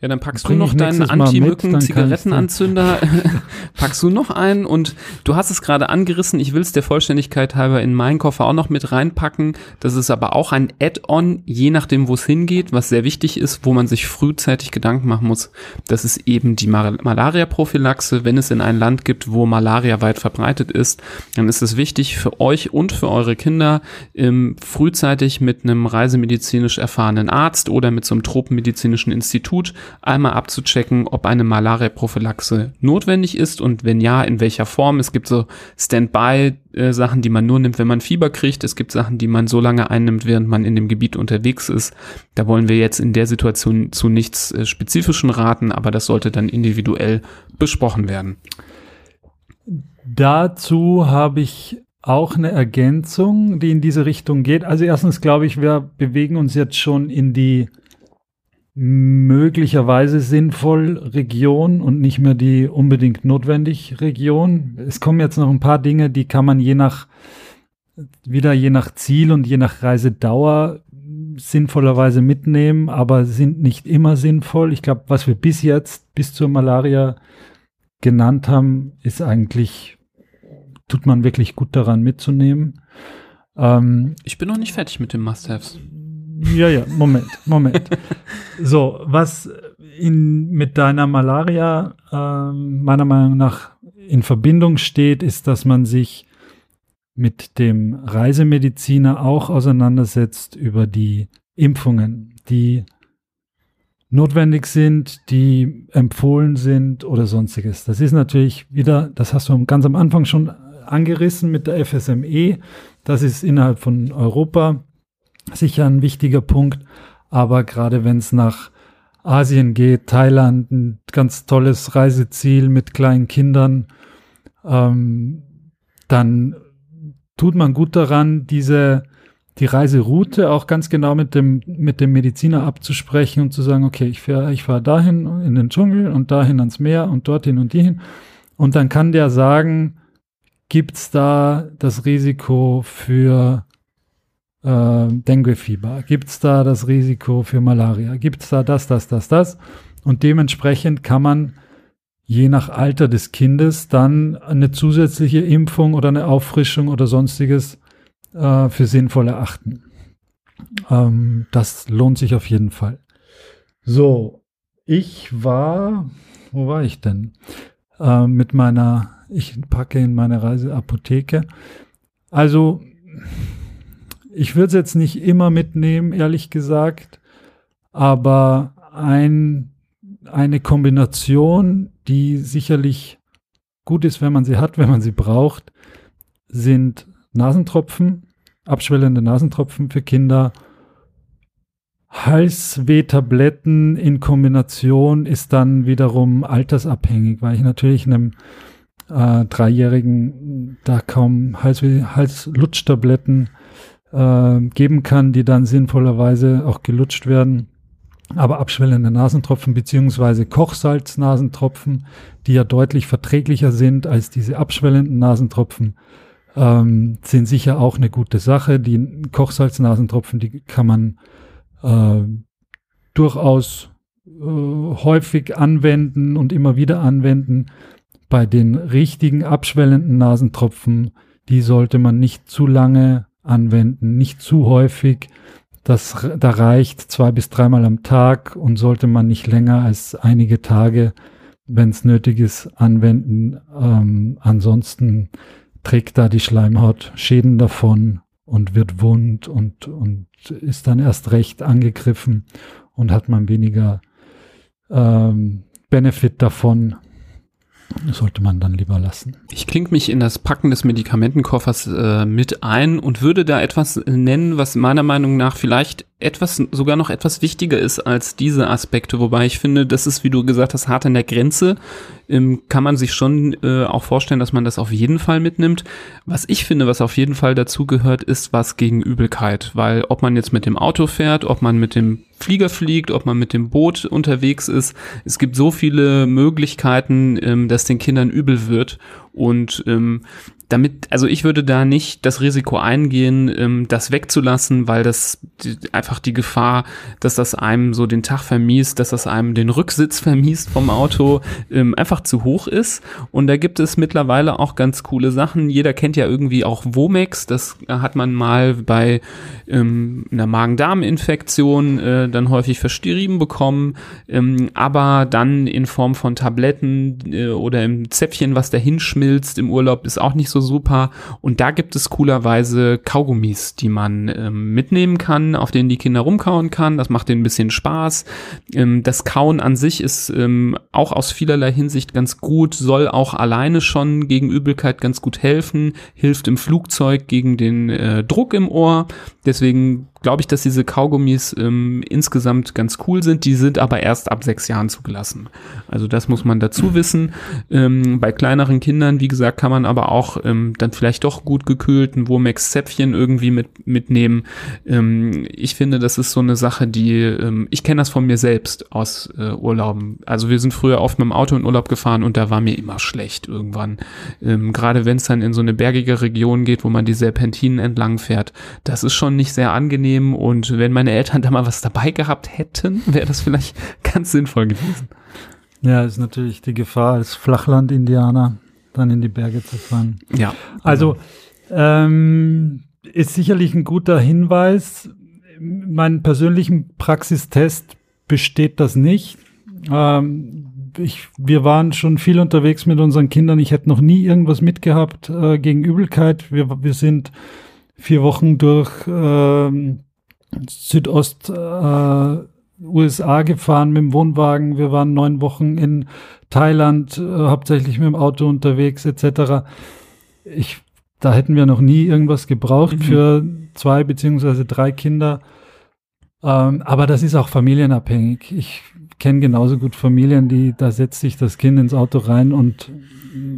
Ja, dann packst Bring du noch deinen Anti-Mücken-Zigarettenanzünder, [LAUGHS] packst du noch einen und du hast es gerade angerissen, ich will es der Vollständigkeit halber in meinen Koffer auch noch mit reinpacken. Das ist aber auch ein Add-on, je nachdem, wo es hingeht, was sehr wichtig ist, wo man sich frühzeitig Gedanken machen muss. Das ist eben die Mar Malaria-Prophylaxe. Wenn es in ein Land gibt, wo Malaria weit verbreitet ist, dann ist es wichtig für euch und für eure Kinder, ähm, frühzeitig mit einem reisemedizinisch erfahrenen Arzt oder mit so einem tropenmedizinischen Institut einmal abzuchecken, ob eine Malaria-Prophylaxe notwendig ist und wenn ja, in welcher Form. Es gibt so Standby-Sachen, die man nur nimmt, wenn man Fieber kriegt. Es gibt Sachen, die man so lange einnimmt, während man in dem Gebiet unterwegs ist. Da wollen wir jetzt in der Situation zu nichts äh, Spezifischen raten, aber das sollte dann individuell besprochen werden. Dazu habe ich auch eine Ergänzung, die in diese Richtung geht. Also erstens glaube ich, wir bewegen uns jetzt schon in die möglicherweise sinnvoll Region und nicht mehr die unbedingt notwendig Region. Es kommen jetzt noch ein paar Dinge, die kann man je nach, wieder je nach Ziel und je nach Reisedauer sinnvollerweise mitnehmen, aber sind nicht immer sinnvoll. Ich glaube, was wir bis jetzt, bis zur Malaria genannt haben, ist eigentlich, tut man wirklich gut daran mitzunehmen. Ähm, ich bin noch nicht fertig mit den Must-Haves. Ja, ja, Moment, Moment. so, was in, mit deiner Malaria äh, meiner Meinung nach in Verbindung steht, ist, dass man sich mit dem Reisemediziner auch auseinandersetzt über die Impfungen, die notwendig sind, die empfohlen sind oder sonstiges. Das ist natürlich wieder, das hast du ganz am Anfang schon angerissen mit der FSME. Das ist innerhalb von Europa sicher ein wichtiger Punkt. Aber gerade wenn es nach Asien geht, Thailand, ein ganz tolles Reiseziel mit kleinen Kindern, ähm, dann tut man gut daran, diese die Reiseroute auch ganz genau mit dem, mit dem Mediziner abzusprechen und zu sagen, okay, ich fahre ich fahr dahin in den Dschungel und dahin ans Meer und dorthin und hierhin. Und dann kann der sagen, gibt's da das Risiko für äh, Dengue-Fieber? Gibt's da das Risiko für Malaria? Gibt's da das, das, das, das? Und dementsprechend kann man je nach Alter des Kindes dann eine zusätzliche Impfung oder eine Auffrischung oder sonstiges äh, für sinnvoll erachten. Ähm, das lohnt sich auf jeden Fall. So, ich war, wo war ich denn? Äh, mit meiner, ich packe in meine Reiseapotheke. Also, ich würde es jetzt nicht immer mitnehmen, ehrlich gesagt, aber ein, eine Kombination, die sicherlich gut ist, wenn man sie hat, [LAUGHS] wenn man sie braucht, sind Nasentropfen, abschwellende Nasentropfen für Kinder. Halswehtabletten in Kombination ist dann wiederum altersabhängig, weil ich natürlich einem äh, Dreijährigen da kaum Halsweh Halslutschtabletten äh, geben kann, die dann sinnvollerweise auch gelutscht werden. Aber abschwellende Nasentropfen beziehungsweise Kochsalznasentropfen, die ja deutlich verträglicher sind als diese abschwellenden Nasentropfen, ähm, sind sicher auch eine gute Sache. Die Kochsalznasentropfen, die kann man äh, durchaus äh, häufig anwenden und immer wieder anwenden. Bei den richtigen abschwellenden Nasentropfen, die sollte man nicht zu lange anwenden, nicht zu häufig. Das, da reicht zwei bis dreimal am Tag und sollte man nicht länger als einige Tage, wenn es nötig ist, anwenden. Ähm, ansonsten trägt da die Schleimhaut Schäden davon und wird wund und, und ist dann erst recht angegriffen und hat man weniger ähm, Benefit davon, sollte man dann lieber lassen. Ich klinge mich in das Packen des Medikamentenkoffers äh, mit ein und würde da etwas nennen, was meiner Meinung nach vielleicht etwas, sogar noch etwas wichtiger ist als diese Aspekte, wobei ich finde, das ist, wie du gesagt hast, hart an der Grenze. Ähm, kann man sich schon äh, auch vorstellen, dass man das auf jeden Fall mitnimmt. Was ich finde, was auf jeden Fall dazu gehört, ist was gegen Übelkeit, weil ob man jetzt mit dem Auto fährt, ob man mit dem Flieger fliegt, ob man mit dem Boot unterwegs ist, es gibt so viele Möglichkeiten, ähm, dass den Kindern übel wird. Und ähm, damit, also ich würde da nicht das Risiko eingehen, ähm, das wegzulassen, weil das einfach die Gefahr, dass das einem so den Tag vermiest, dass das einem den Rücksitz [LAUGHS] vermiest vom Auto, ähm, einfach zu hoch ist. Und da gibt es mittlerweile auch ganz coole Sachen. Jeder kennt ja irgendwie auch Womex, das hat man mal bei ähm, einer Magen-Darm-Infektion äh, dann häufig verschrieben bekommen, aber dann in Form von Tabletten äh, oder im Zäpfchen, was dahin schmilzt im Urlaub, ist auch nicht so super. Und da gibt es coolerweise Kaugummis, die man ähm, mitnehmen kann, auf denen die Kinder rumkauen kann. Das macht denen ein bisschen Spaß. Ähm, das Kauen an sich ist ähm, auch aus vielerlei Hinsicht ganz gut, soll auch alleine schon gegen Übelkeit ganz gut helfen, hilft im Flugzeug gegen den äh, Druck im Ohr. Deswegen glaube ich, dass diese Kaugummis ähm, insgesamt ganz cool sind. Die sind aber erst ab sechs Jahren zugelassen. Also das muss man dazu wissen. Ähm, bei kleineren Kindern, wie gesagt, kann man aber auch ähm, dann vielleicht doch gut gekühlten Womex-Zäpfchen irgendwie mit, mitnehmen. Ähm, ich finde, das ist so eine Sache, die, ähm, ich kenne das von mir selbst aus äh, Urlauben. Also wir sind früher oft mit dem Auto in Urlaub gefahren und da war mir immer schlecht irgendwann. Ähm, Gerade wenn es dann in so eine bergige Region geht, wo man die Serpentinen entlang fährt. Das ist schon nicht sehr angenehm nehmen und wenn meine Eltern da mal was dabei gehabt hätten, wäre das vielleicht [LAUGHS] ganz sinnvoll gewesen. Ja, ist natürlich die Gefahr als Flachland-Indianer dann in die Berge zu fahren. Ja. Also ähm, ist sicherlich ein guter Hinweis. Mein persönlichen Praxistest besteht das nicht. Ähm, ich, wir waren schon viel unterwegs mit unseren Kindern. Ich hätte noch nie irgendwas mitgehabt äh, gegen Übelkeit. Wir, wir sind vier Wochen durch äh, Südost äh, USA gefahren mit dem Wohnwagen, wir waren neun Wochen in Thailand, äh, hauptsächlich mit dem Auto unterwegs etc. Ich, da hätten wir noch nie irgendwas gebraucht mhm. für zwei beziehungsweise drei Kinder. Ähm, aber das ist auch familienabhängig. Ich kenne genauso gut Familien, die, da setzt sich das Kind ins Auto rein und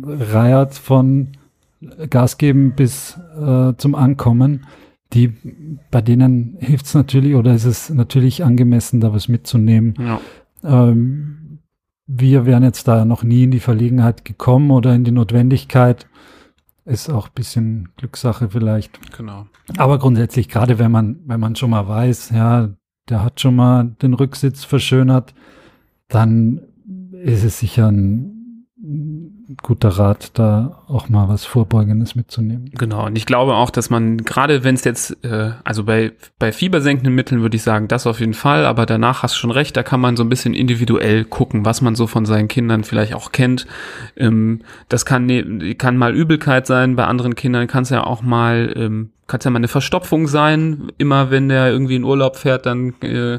reiert von Gas geben bis äh, zum Ankommen. Die, bei denen hilft es natürlich oder ist es natürlich angemessen, da was mitzunehmen. Ja. Ähm, wir wären jetzt da noch nie in die Verlegenheit gekommen oder in die Notwendigkeit. Ist auch ein bisschen Glückssache vielleicht. Genau. Aber grundsätzlich, gerade wenn man, wenn man schon mal weiß, ja, der hat schon mal den Rücksitz verschönert, dann ist es sicher ein guter Rat, da auch mal was Vorbeugendes mitzunehmen. Genau, und ich glaube auch, dass man, gerade wenn es jetzt, äh, also bei, bei fiebersenkenden Mitteln würde ich sagen, das auf jeden Fall, aber danach hast du schon recht, da kann man so ein bisschen individuell gucken, was man so von seinen Kindern vielleicht auch kennt. Ähm, das kann, ne, kann mal Übelkeit sein, bei anderen Kindern kann es ja auch mal, ähm, kann es ja mal eine Verstopfung sein, immer wenn der irgendwie in Urlaub fährt, dann äh,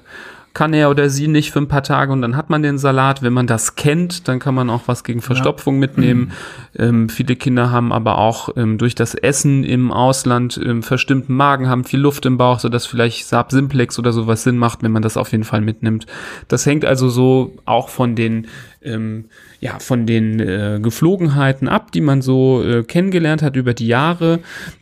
kann er oder sie nicht für ein paar Tage und dann hat man den Salat. Wenn man das kennt, dann kann man auch was gegen Verstopfung ja. mitnehmen. Ähm, viele Kinder haben aber auch ähm, durch das Essen im Ausland ähm, verstimmten Magen, haben viel Luft im Bauch, sodass vielleicht Saab Simplex oder sowas Sinn macht, wenn man das auf jeden Fall mitnimmt. Das hängt also so auch von den ähm, ja, von den äh, Geflogenheiten ab, die man so äh, kennengelernt hat über die Jahre.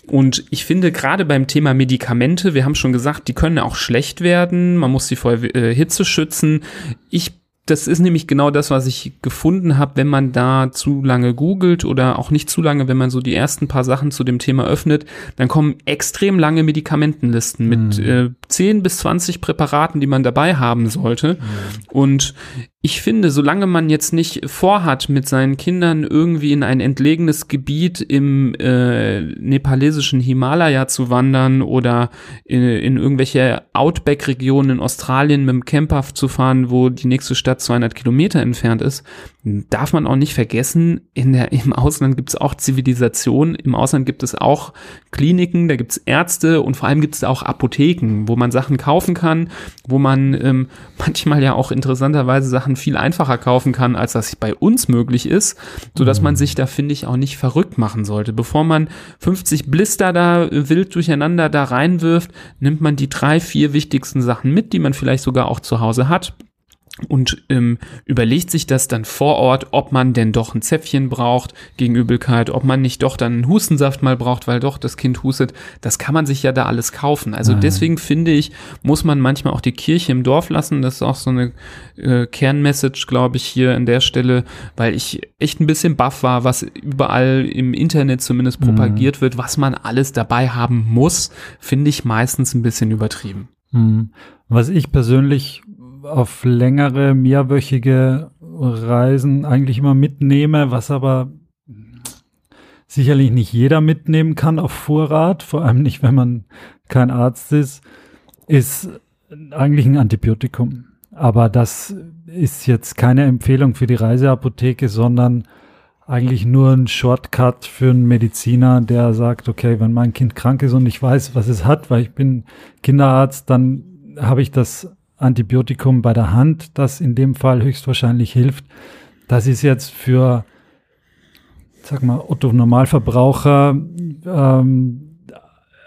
Und ich finde gerade beim Thema Medikamente, wir haben schon gesagt, die können auch schlecht werden. Man muss sie vor äh, Hitze schützen. Ich das ist nämlich genau das, was ich gefunden habe, wenn man da zu lange googelt oder auch nicht zu lange, wenn man so die ersten paar Sachen zu dem Thema öffnet, dann kommen extrem lange Medikamentenlisten mit mhm. äh, 10 bis 20 Präparaten, die man dabei haben sollte. Mhm. Und ich finde, solange man jetzt nicht vorhat, mit seinen Kindern irgendwie in ein entlegenes Gebiet im äh, nepalesischen Himalaya zu wandern oder in, in irgendwelche Outback-Regionen in Australien mit dem Camper zu fahren, wo die nächste Stadt 200 Kilometer entfernt ist, darf man auch nicht vergessen, in der, im Ausland gibt es auch Zivilisation, im Ausland gibt es auch Kliniken, da gibt es Ärzte und vor allem gibt es auch Apotheken, wo man Sachen kaufen kann, wo man ähm, [LAUGHS] manchmal ja auch interessanterweise Sachen viel einfacher kaufen kann, als das bei uns möglich ist, sodass mhm. man sich da, finde ich, auch nicht verrückt machen sollte. Bevor man 50 Blister da wild durcheinander da reinwirft, nimmt man die drei, vier wichtigsten Sachen mit, die man vielleicht sogar auch zu Hause hat und ähm, überlegt sich das dann vor Ort, ob man denn doch ein Zäpfchen braucht gegen Übelkeit, ob man nicht doch dann einen Hustensaft mal braucht, weil doch das Kind hustet. Das kann man sich ja da alles kaufen. Also mhm. deswegen finde ich, muss man manchmal auch die Kirche im Dorf lassen. Das ist auch so eine äh, Kernmessage, glaube ich, hier an der Stelle, weil ich echt ein bisschen baff war, was überall im Internet zumindest mhm. propagiert mhm. wird, was man alles dabei haben muss, finde ich meistens ein bisschen übertrieben. Mhm. Was ich persönlich auf längere, mehrwöchige Reisen eigentlich immer mitnehme, was aber sicherlich nicht jeder mitnehmen kann auf Vorrat, vor allem nicht, wenn man kein Arzt ist, ist eigentlich ein Antibiotikum. Aber das ist jetzt keine Empfehlung für die Reiseapotheke, sondern eigentlich nur ein Shortcut für einen Mediziner, der sagt, okay, wenn mein Kind krank ist und ich weiß, was es hat, weil ich bin Kinderarzt, dann habe ich das Antibiotikum bei der Hand, das in dem Fall höchstwahrscheinlich hilft. Das ist jetzt für, sag mal, Otto Normalverbraucher ähm,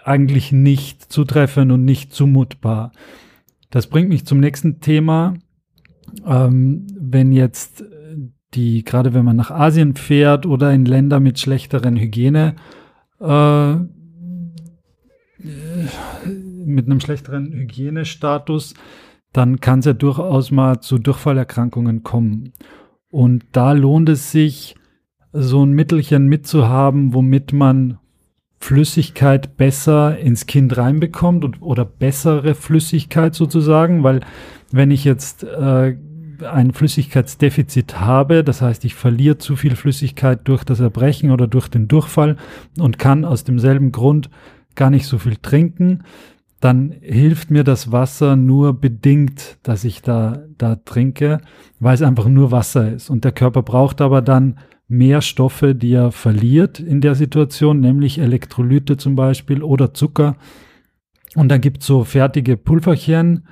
eigentlich nicht zutreffend und nicht zumutbar. Das bringt mich zum nächsten Thema. Ähm, wenn jetzt die, gerade wenn man nach Asien fährt oder in Länder mit schlechteren Hygiene, äh, mit einem schlechteren Hygienestatus, dann kann es ja durchaus mal zu Durchfallerkrankungen kommen. Und da lohnt es sich, so ein Mittelchen mitzuhaben, womit man Flüssigkeit besser ins Kind reinbekommt und, oder bessere Flüssigkeit sozusagen, weil wenn ich jetzt äh, ein Flüssigkeitsdefizit habe, das heißt, ich verliere zu viel Flüssigkeit durch das Erbrechen oder durch den Durchfall und kann aus demselben Grund gar nicht so viel trinken, dann hilft mir das Wasser nur bedingt, dass ich da, da trinke, weil es einfach nur Wasser ist. Und der Körper braucht aber dann mehr Stoffe, die er verliert in der Situation, nämlich Elektrolyte zum Beispiel oder Zucker. Und dann gibt es so fertige Pulverchen,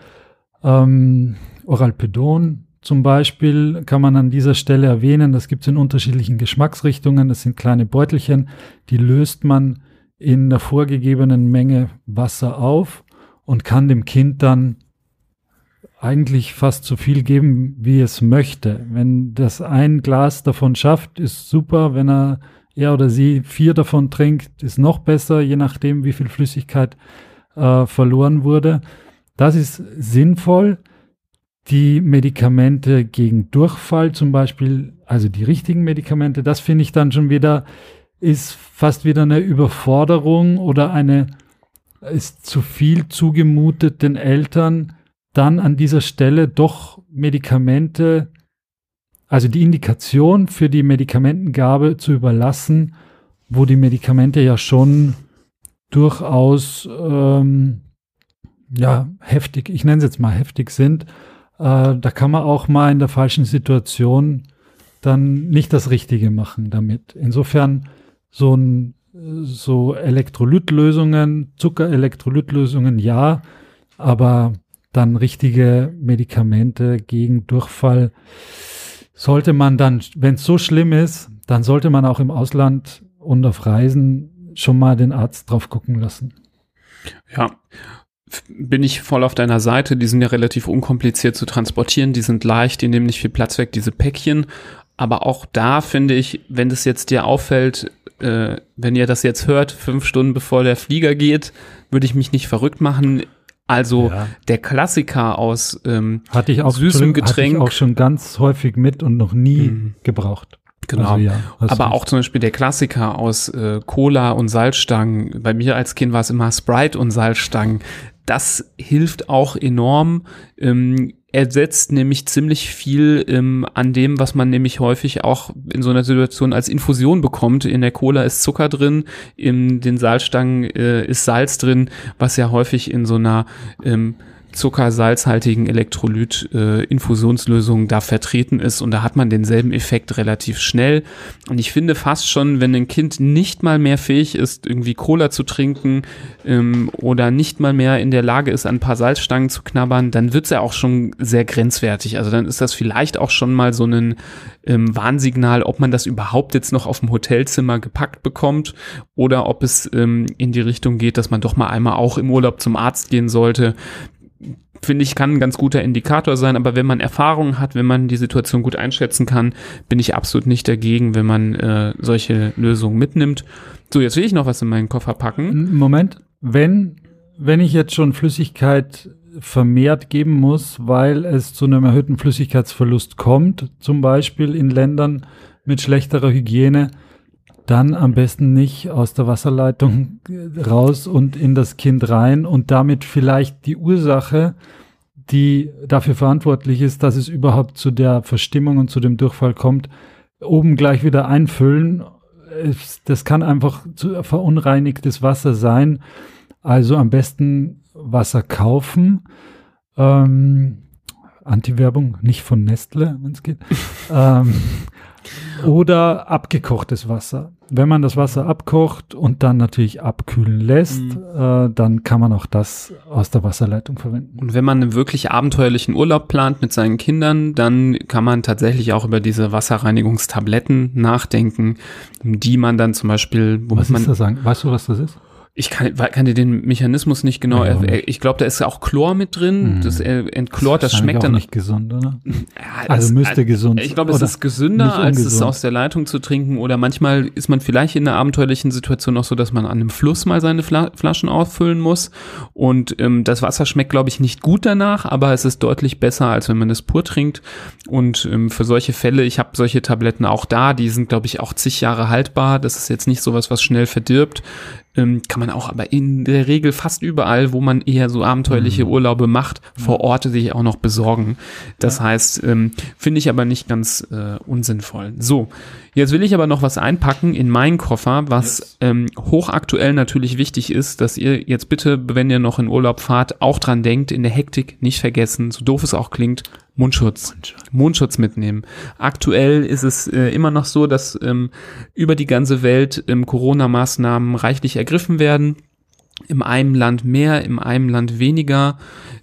ähm, Oralpedon zum Beispiel kann man an dieser Stelle erwähnen. Das gibt es in unterschiedlichen Geschmacksrichtungen. Das sind kleine Beutelchen, die löst man in der vorgegebenen Menge Wasser auf und kann dem Kind dann eigentlich fast so viel geben, wie es möchte. Wenn das ein Glas davon schafft, ist super. Wenn er, er oder sie vier davon trinkt, ist noch besser, je nachdem, wie viel Flüssigkeit äh, verloren wurde. Das ist sinnvoll. Die Medikamente gegen Durchfall zum Beispiel, also die richtigen Medikamente, das finde ich dann schon wieder, ist fast wieder eine Überforderung oder eine, ist zu viel zugemutet den Eltern, dann an dieser Stelle doch Medikamente, also die Indikation für die Medikamentengabe zu überlassen, wo die Medikamente ja schon durchaus ähm, ja heftig, ich nenne es jetzt mal heftig sind, äh, da kann man auch mal in der falschen Situation dann nicht das Richtige machen damit. Insofern so ein so Elektrolytlösungen, Zuckerelektrolytlösungen ja, aber dann richtige Medikamente gegen Durchfall sollte man dann, wenn es so schlimm ist, dann sollte man auch im Ausland und auf Reisen schon mal den Arzt drauf gucken lassen. Ja, bin ich voll auf deiner Seite. Die sind ja relativ unkompliziert zu transportieren. Die sind leicht, die nehmen nicht viel Platz weg, diese Päckchen. Aber auch da finde ich, wenn das jetzt dir auffällt, äh, wenn ihr das jetzt hört, fünf Stunden bevor der Flieger geht, würde ich mich nicht verrückt machen. Also ja. der Klassiker aus ähm, hatte ich auch, süßem Getränk. Hatte ich auch schon ganz häufig mit und noch nie mhm. gebraucht. Genau. Also, ja, Aber auch zum Beispiel der Klassiker aus äh, Cola und Salzstangen. Bei mir als Kind war es immer Sprite und Salzstangen. Das hilft auch enorm. Ähm, ersetzt nämlich ziemlich viel ähm, an dem, was man nämlich häufig auch in so einer Situation als Infusion bekommt. In der Cola ist Zucker drin, in den Salzstangen äh, ist Salz drin, was ja häufig in so einer ähm, zuckersalzhaltigen Elektrolyt-Infusionslösung äh, da vertreten ist und da hat man denselben Effekt relativ schnell. Und ich finde fast schon, wenn ein Kind nicht mal mehr fähig ist, irgendwie Cola zu trinken ähm, oder nicht mal mehr in der Lage ist, ein paar Salzstangen zu knabbern, dann wird's ja auch schon sehr grenzwertig. Also dann ist das vielleicht auch schon mal so ein ähm, Warnsignal, ob man das überhaupt jetzt noch auf dem Hotelzimmer gepackt bekommt oder ob es ähm, in die Richtung geht, dass man doch mal einmal auch im Urlaub zum Arzt gehen sollte finde ich, kann ein ganz guter Indikator sein, aber wenn man Erfahrungen hat, wenn man die Situation gut einschätzen kann, bin ich absolut nicht dagegen, wenn man äh, solche Lösungen mitnimmt. So, jetzt will ich noch was in meinen Koffer packen. Moment, wenn, wenn ich jetzt schon Flüssigkeit vermehrt geben muss, weil es zu einem erhöhten Flüssigkeitsverlust kommt, zum Beispiel in Ländern mit schlechterer Hygiene, dann am besten nicht aus der Wasserleitung raus und in das Kind rein und damit vielleicht die Ursache, die dafür verantwortlich ist, dass es überhaupt zu der Verstimmung und zu dem Durchfall kommt, oben gleich wieder einfüllen. Das kann einfach verunreinigtes Wasser sein. Also am besten Wasser kaufen. Ähm, Anti-Werbung, nicht von Nestle, wenn es geht. [LAUGHS] ähm, oder abgekochtes Wasser. Wenn man das Wasser abkocht und dann natürlich abkühlen lässt, mhm. äh, dann kann man auch das aus der Wasserleitung verwenden. Und wenn man einen wirklich abenteuerlichen Urlaub plant mit seinen Kindern, dann kann man tatsächlich auch über diese Wasserreinigungstabletten nachdenken, die man dann zum Beispiel, wo was man. Ist das? Weißt du, was das ist? Ich kann, kann dir den Mechanismus nicht genau. Ja, er, ich glaube, da ist auch Chlor mit drin. Mhm. Das entchlort, das, das schmeckt dann nicht gesund, oder? Ja, also müsste gesund. Ich glaube, es ist gesünder, als es aus der Leitung zu trinken. Oder manchmal ist man vielleicht in einer abenteuerlichen Situation auch so, dass man an einem Fluss mal seine Fla Flaschen auffüllen muss. Und ähm, das Wasser schmeckt, glaube ich, nicht gut danach, aber es ist deutlich besser, als wenn man es pur trinkt. Und ähm, für solche Fälle, ich habe solche Tabletten auch da, die sind, glaube ich, auch zig Jahre haltbar. Das ist jetzt nicht sowas, was schnell verdirbt. Ähm, kann man auch aber in der Regel fast überall, wo man eher so abenteuerliche mhm. Urlaube macht, vor Ort sich auch noch besorgen. Das ja. heißt, ähm, finde ich aber nicht ganz äh, unsinnvoll. So, jetzt will ich aber noch was einpacken in meinen Koffer, was yes. ähm, hochaktuell natürlich wichtig ist, dass ihr jetzt bitte, wenn ihr noch in Urlaub fahrt, auch dran denkt, in der Hektik nicht vergessen, so doof es auch klingt, Mundschutz. Mundschutz mitnehmen. Aktuell ist es äh, immer noch so, dass ähm, über die ganze Welt ähm, Corona-Maßnahmen reichlich ergriffen werden. Im einem Land mehr, im einem Land weniger.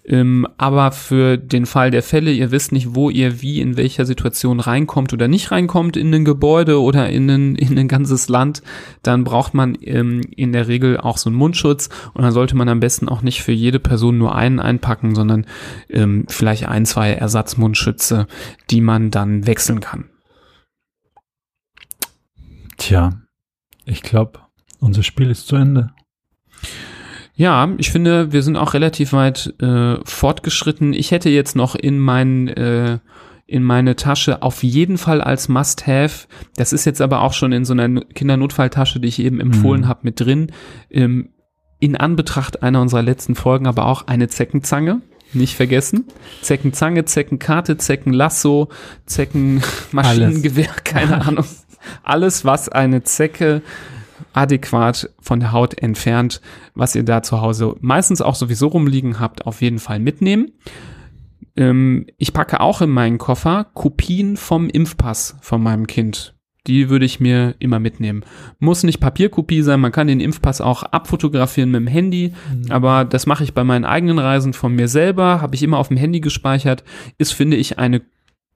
Ähm, aber für den Fall der Fälle, ihr wisst nicht, wo ihr wie in welcher Situation reinkommt oder nicht reinkommt in ein Gebäude oder in ein, [LAUGHS] in ein ganzes Land, dann braucht man ähm, in der Regel auch so einen Mundschutz und dann sollte man am besten auch nicht für jede Person nur einen einpacken, sondern ähm, vielleicht ein, zwei Ersatzmundschütze, die man dann wechseln kann. Tja, ich glaube, unser Spiel ist zu Ende. Ja, ich finde, wir sind auch relativ weit äh, fortgeschritten. Ich hätte jetzt noch in mein, äh, in meine Tasche auf jeden Fall als Must-Have. Das ist jetzt aber auch schon in so einer Kindernotfalltasche, die ich eben empfohlen Mhm. habe, mit drin. Ähm, in Anbetracht einer unserer letzten Folgen aber auch eine Zeckenzange. Nicht vergessen. Zeckenzange, Zeckenkarte, Zeckenlasso, Zeckenmaschinengewehr, keine Ahnung. [LAUGHS] Alles, was eine Zecke adäquat von der Haut entfernt, was ihr da zu Hause meistens auch sowieso rumliegen habt, auf jeden Fall mitnehmen. Ähm, ich packe auch in meinen Koffer Kopien vom Impfpass von meinem Kind. Die würde ich mir immer mitnehmen. Muss nicht Papierkopie sein, man kann den Impfpass auch abfotografieren mit dem Handy, aber das mache ich bei meinen eigenen Reisen von mir selber, habe ich immer auf dem Handy gespeichert, ist, finde ich, eine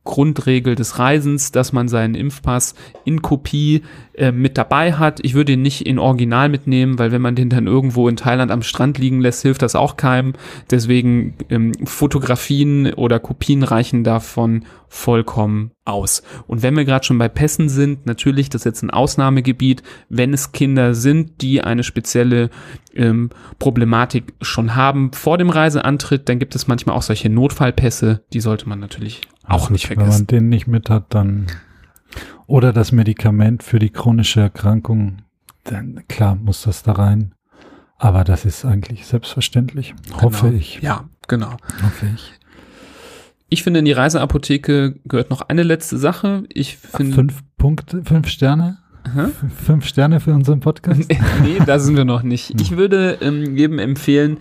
Grundregel des Reisens, dass man seinen Impfpass in Kopie äh, mit dabei hat. Ich würde ihn nicht in Original mitnehmen, weil wenn man den dann irgendwo in Thailand am Strand liegen lässt, hilft das auch keinem. Deswegen ähm, Fotografien oder Kopien reichen davon vollkommen aus. Und wenn wir gerade schon bei Pässen sind, natürlich, das ist jetzt ein Ausnahmegebiet, wenn es Kinder sind, die eine spezielle ähm, Problematik schon haben vor dem Reiseantritt, dann gibt es manchmal auch solche Notfallpässe, die sollte man natürlich auch nicht Wenn man vergessen. den nicht mit hat, dann oder das Medikament für die chronische Erkrankung, dann klar muss das da rein. Aber das ist eigentlich selbstverständlich. Hoffe Genau. ich. Ja, genau. Hoffe ich. Ich finde, in die Reiseapotheke gehört noch eine letzte Sache. Ich finde. Fünf Punkte, fünf Sterne? Hä? Fünf Sterne für unseren Podcast? [LAUGHS] nee, da sind wir noch nicht. Ich würde ähm, jedem empfehlen,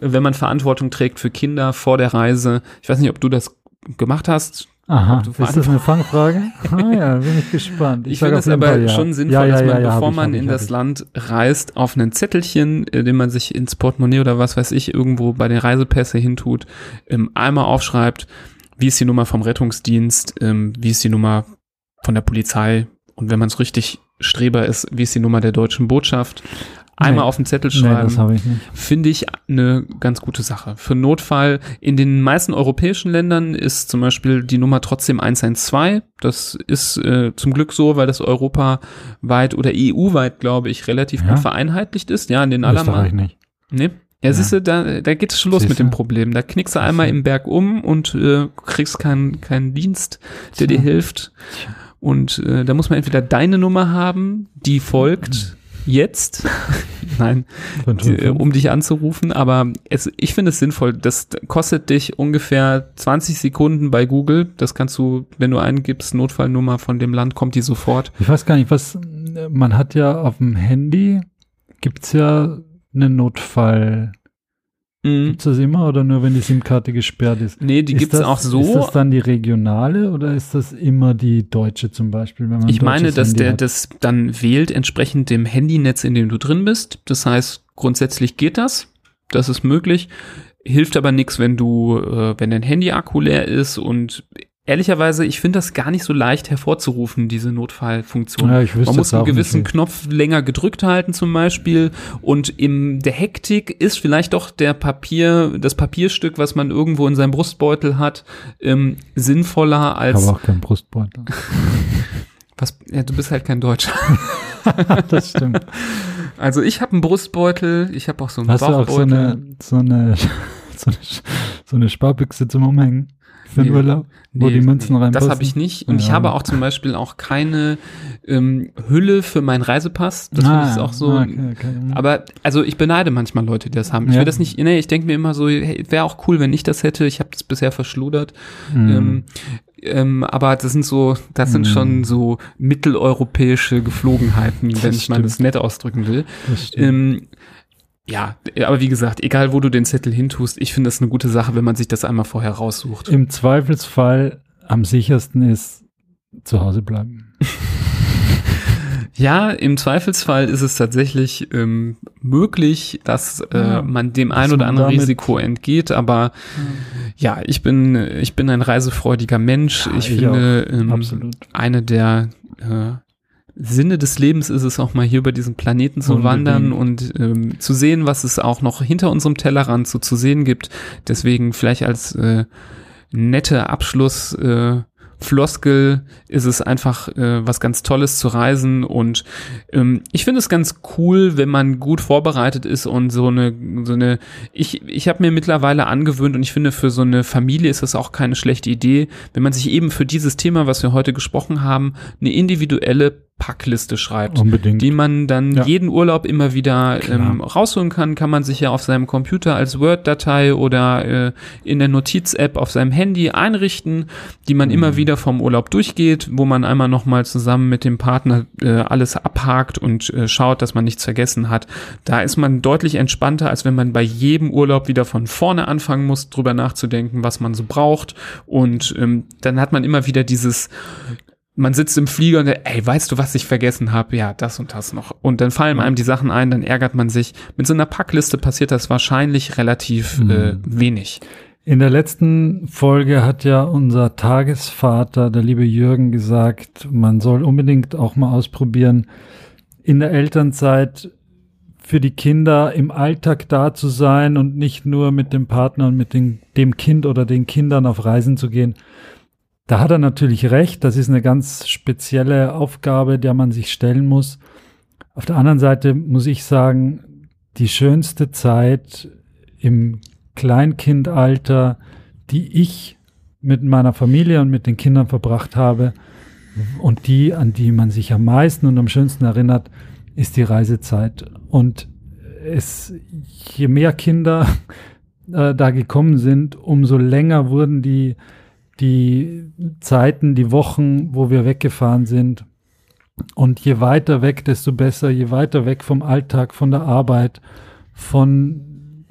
wenn man Verantwortung trägt für Kinder vor der Reise. Ich weiß nicht, ob du das gemacht hast. Aha, du ist das eine Fangfrage? [LAUGHS] Ah ja, bin ich gespannt. Ich, sag finde es aber Fall ja. schon sinnvoll, ja, dass man, bevor ich, man ich, in hab das ich. Land reist, auf einen Zettelchen, äh, den man sich ins Portemonnaie oder was weiß ich irgendwo bei den Reisepässe hintut, ähm, einmal aufschreibt, wie ist die Nummer vom Rettungsdienst, ähm, wie ist die Nummer von der Polizei und wenn man es richtig Streber ist, wie ist die Nummer der deutschen Botschaft. Einmal Nee. auf den Zettel Nee, schreiben das habe ich finde ich eine ganz gute Sache. Für Notfall in den meisten europäischen Ländern ist zum Beispiel die Nummer trotzdem 112. Das ist äh, zum Glück so, weil das europaweit oder EU-weit, glaube ich, relativ Ja. gut vereinheitlicht ist. Ja, in den allermeisten. nicht. Nee. Ja, siehst du, da, da geht es schon los mit Siehste. dem Problem. Da knickst du einmal Siehste. im Berg um und äh, kriegst keinen keinen Dienst, der dir hilft. Und äh, da muss man entweder deine Nummer haben, die folgt jetzt. [LAUGHS] Nein, die, äh, um dich anzurufen, aber es, ich finde es sinnvoll. Das kostet dich ungefähr 20 Sekunden bei Google. Das kannst du, wenn du eingibst, Notfallnummer von dem Land, kommt die sofort. Ich weiß gar nicht, was, man hat ja auf dem Handy, gibt's ja einen Notfall. Mhm. Gibt's das immer oder nur, wenn die SIM-Karte gesperrt ist? Nee, die gibt's das- auch so. Ist das dann die regionale oder ist das immer die deutsche zum Beispiel? Wenn man Ich ein meine, dass Handy der hat? das dann wählt entsprechend dem Handynetz, in dem du drin bist. Das heißt, grundsätzlich geht das. Das ist möglich. Hilft aber nichts, wenn du, äh, wenn dein Handy-Akku leer ist und ehrlicherweise, ich finde das gar nicht so leicht hervorzurufen, diese Notfallfunktion. Ja, ich Man muss einen gewissen nicht. Knopf länger gedrückt halten zum Beispiel und in der Hektik ist vielleicht doch der Papier, das Papierstück, was man irgendwo in seinem Brustbeutel hat, ähm, sinnvoller Ich als habe auch keinen Brustbeutel. [LAUGHS] was, ja, du bist halt kein Deutscher. [LAUGHS] das stimmt. Also ich habe einen Brustbeutel, ich habe auch so einen Hast du auch so Bauchbeutel. eine, so eine, [LAUGHS] so eine, so eine Sparbüchse zum Umhängen für den Nee. Urlaub, wo Nee, die Münzen nee, reinpassen? Das habe ich nicht. Und ich Ja. habe auch zum Beispiel auch keine ähm, Hülle für meinen Reisepass. Das finde ich auch so. Ah, okay, okay. Aber also ich beneide manchmal Leute, die das haben. Ich Ja. will das nicht, nee, ich denke mir immer so, hey, wäre auch cool, wenn ich das hätte. Ich habe das bisher verschludert. Hm. Ähm, ähm, aber das sind so, das sind Mm. schon so mitteleuropäische Geflogenheiten, wenn Das ich mal das nett ausdrücken will. Ähm, ja, aber wie gesagt, egal wo du den Zettel hintust, ich finde das eine gute Sache, wenn man sich das einmal vorher raussucht. Im Zweifelsfall am sichersten ist zu Hause bleiben. Ja, im Zweifelsfall ist es tatsächlich ähm, möglich, dass äh, Ja, man dem ein oder anderen Risiko entgeht, aber ja, ich bin ich bin ein reisefreudiger Mensch. Ja, ich, ich finde, ähm, eine der äh, Sinne des Lebens ist es auch mal hier über diesen Planeten zu Unbedingt. wandern und ähm, zu sehen, was es auch noch hinter unserem Tellerrand so zu sehen gibt. Deswegen vielleicht als äh, nette Abschluss äh, Floskel ist es einfach äh, was ganz Tolles zu reisen und ähm, ich finde es ganz cool, wenn man gut vorbereitet ist und so eine so eine ich ich habe mir mittlerweile angewöhnt und ich finde für so eine Familie ist es auch keine schlechte Idee, wenn man sich eben für dieses Thema, was wir heute gesprochen haben, eine individuelle Packliste schreibt Unbedingt. die man dann Ja. jeden Urlaub immer wieder ähm, rausholen kann, kann man sich ja auf seinem Computer als Word-Datei oder äh, in der Notiz-App auf seinem Handy einrichten, die man Mhm. immer wieder vom Urlaub durchgeht, wo man einmal nochmal zusammen mit dem Partner äh, alles abhakt und äh, schaut, dass man nichts vergessen hat. Da ist man deutlich entspannter, als wenn man bei jedem Urlaub wieder von vorne anfangen muss, drüber nachzudenken, was man so braucht. Und ähm, dann hat man immer wieder dieses man sitzt im Flieger und der, ey, weißt du, was ich vergessen habe? Ja, das und das noch. Und dann fallen einem die Sachen ein, dann ärgert man sich. Mit so einer Packliste passiert das wahrscheinlich relativ Mhm. äh, wenig. In der letzten Folge hat ja unser Tagesvater, der liebe Jürgen, gesagt, man soll unbedingt auch mal ausprobieren, in der Elternzeit für die Kinder im Alltag da zu sein und nicht nur mit dem Partner und mit den, dem Kind oder den Kindern auf Reisen zu gehen. Da hat er natürlich recht, das ist eine ganz spezielle Aufgabe, der man sich stellen muss. Auf der anderen Seite muss ich sagen, die schönste Zeit im Kleinkindalter, die ich mit meiner Familie und mit den Kindern verbracht habe und die, an die man sich am meisten und am schönsten erinnert, ist die Reisezeit. Und es, je mehr Kinder äh, da gekommen sind, umso länger wurden die, die Zeiten, die Wochen, wo wir weggefahren sind. Und je weiter weg, desto besser, je weiter weg vom Alltag, von der Arbeit, von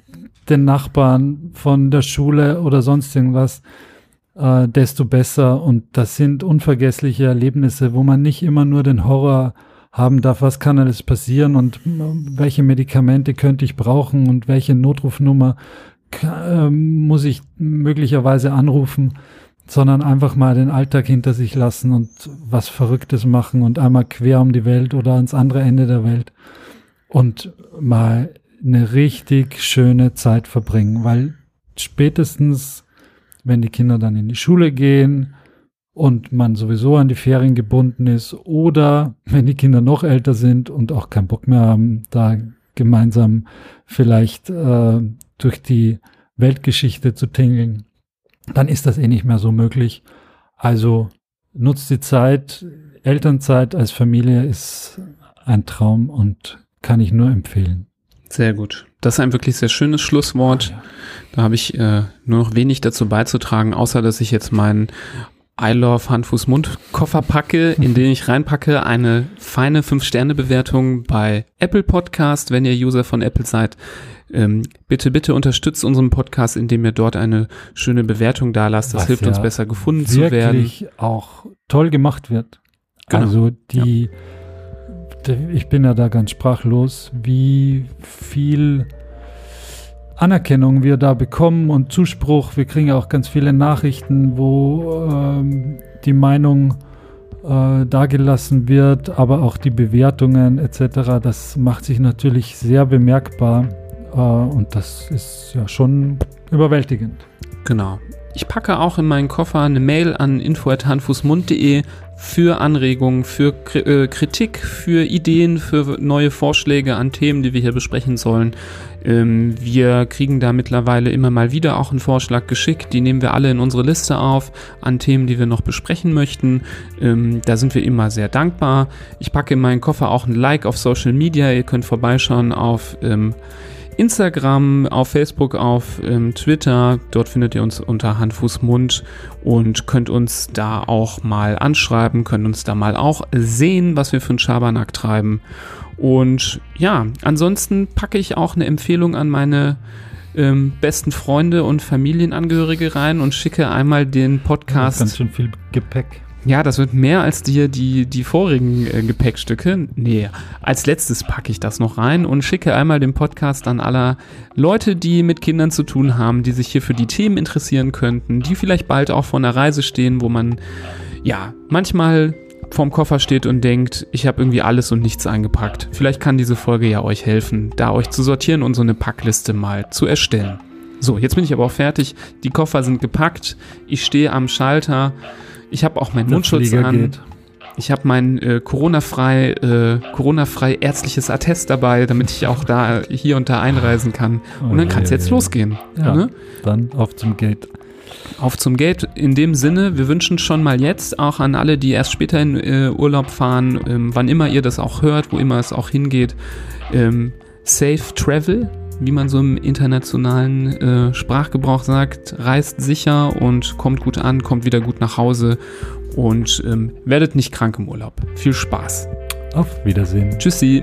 den Nachbarn, von der Schule oder sonst irgendwas, äh, desto besser. Und das sind unvergessliche Erlebnisse, wo man nicht immer nur den Horror haben darf, was kann alles passieren und äh, welche Medikamente könnte ich brauchen und welche Notrufnummer äh, muss ich möglicherweise anrufen, sondern einfach mal den Alltag hinter sich lassen und was Verrücktes machen und einmal quer um die Welt oder ans andere Ende der Welt und mal eine richtig schöne Zeit verbringen, weil spätestens, wenn die Kinder dann in die Schule gehen und man sowieso an die Ferien gebunden ist oder wenn die Kinder noch älter sind und auch keinen Bock mehr haben, da gemeinsam vielleicht äh, durch die Weltgeschichte zu tingeln, dann ist das eh nicht mehr so möglich. Also nutzt die Zeit. Elternzeit als Familie ist ein Traum und kann ich nur empfehlen. Sehr gut. Das ist ein wirklich sehr schönes Schlusswort. Da habe ich äh, nur noch wenig dazu beizutragen, außer dass ich jetzt meinen I Love Hand, Fuß, Mund Koffer packe, in den ich reinpacke eine feine 5-Sterne-Bewertung bei Apple Podcast, wenn ihr User von Apple seid. Ähm, bitte, bitte unterstützt unseren Podcast, indem ihr dort eine schöne Bewertung da lasst. Das Was hilft uns ja besser gefunden zu werden. Wirklich auch toll gemacht wird. Genau. Also die, die, ich bin ja da ganz sprachlos, wie viel Anerkennung wir da bekommen und Zuspruch. Wir kriegen ja auch ganz viele Nachrichten, wo ähm, die Meinung äh, dargelassen wird, aber auch die Bewertungen etc. Das macht sich natürlich sehr bemerkbar äh, und das ist ja schon überwältigend. Genau. Ich packe auch in meinen Koffer eine Mail an info.handfußmund.de für Anregungen, für äh, Kritik, für Ideen, für neue Vorschläge an Themen, die wir hier besprechen sollen. Ähm, wir kriegen da mittlerweile immer mal wieder auch einen Vorschlag geschickt. Die nehmen wir alle in unsere Liste auf an Themen, die wir noch besprechen möchten. Ähm, da sind wir immer sehr dankbar. Ich packe in meinen Koffer auch ein Like auf Social Media. Ihr könnt vorbeischauen auf ähm, Instagram, auf Facebook, auf Twitter. Dort findet ihr uns unter Hand, Fuß, Mund und könnt uns da auch mal anschreiben, könnt uns da mal auch sehen, was wir für einen Schabernack treiben. Und ja, ansonsten packe ich auch eine Empfehlung an meine ähm, besten Freunde und Familienangehörige rein und schicke einmal den Ganz Podcast schön viel Gepäck. Ja, das wird mehr als dir die, die vorigen äh, Gepäckstücke. Nee, als letztes packe ich das noch rein und schicke einmal den Podcast an aller Leute, die mit Kindern zu tun haben, die sich hier für die Themen interessieren könnten, die vielleicht bald auch vor einer Reise stehen, wo man ja manchmal vorm Koffer steht und denkt, ich habe irgendwie alles und nichts eingepackt. Vielleicht kann diese Folge ja euch helfen, da euch zu sortieren und so eine Packliste mal zu erstellen. So, jetzt bin ich aber auch fertig. Die Koffer sind gepackt. Ich stehe am Schalter. Ich habe auch meinen Der Mundschutz Flieger an. geht. Ich habe mein äh, Corona-frei äh, Corona-frei ärztliches Attest dabei, damit ich auch da hier und da einreisen kann. Und dann kann es jetzt losgehen. Ja, Ne? dann auf zum Gate. Auf zum Gate. In dem Sinne, wir wünschen schon mal jetzt auch an alle, die erst später in äh, Urlaub fahren, ähm, wann immer ihr das auch hört, wo immer es auch hingeht, ähm, Safe Travel, wie man so im internationalen äh, Sprachgebrauch sagt. Reist sicher und kommt gut an, kommt wieder gut nach Hause und ähm, werdet nicht krank im Urlaub. Viel Spaß. Auf Wiedersehen. Tschüssi.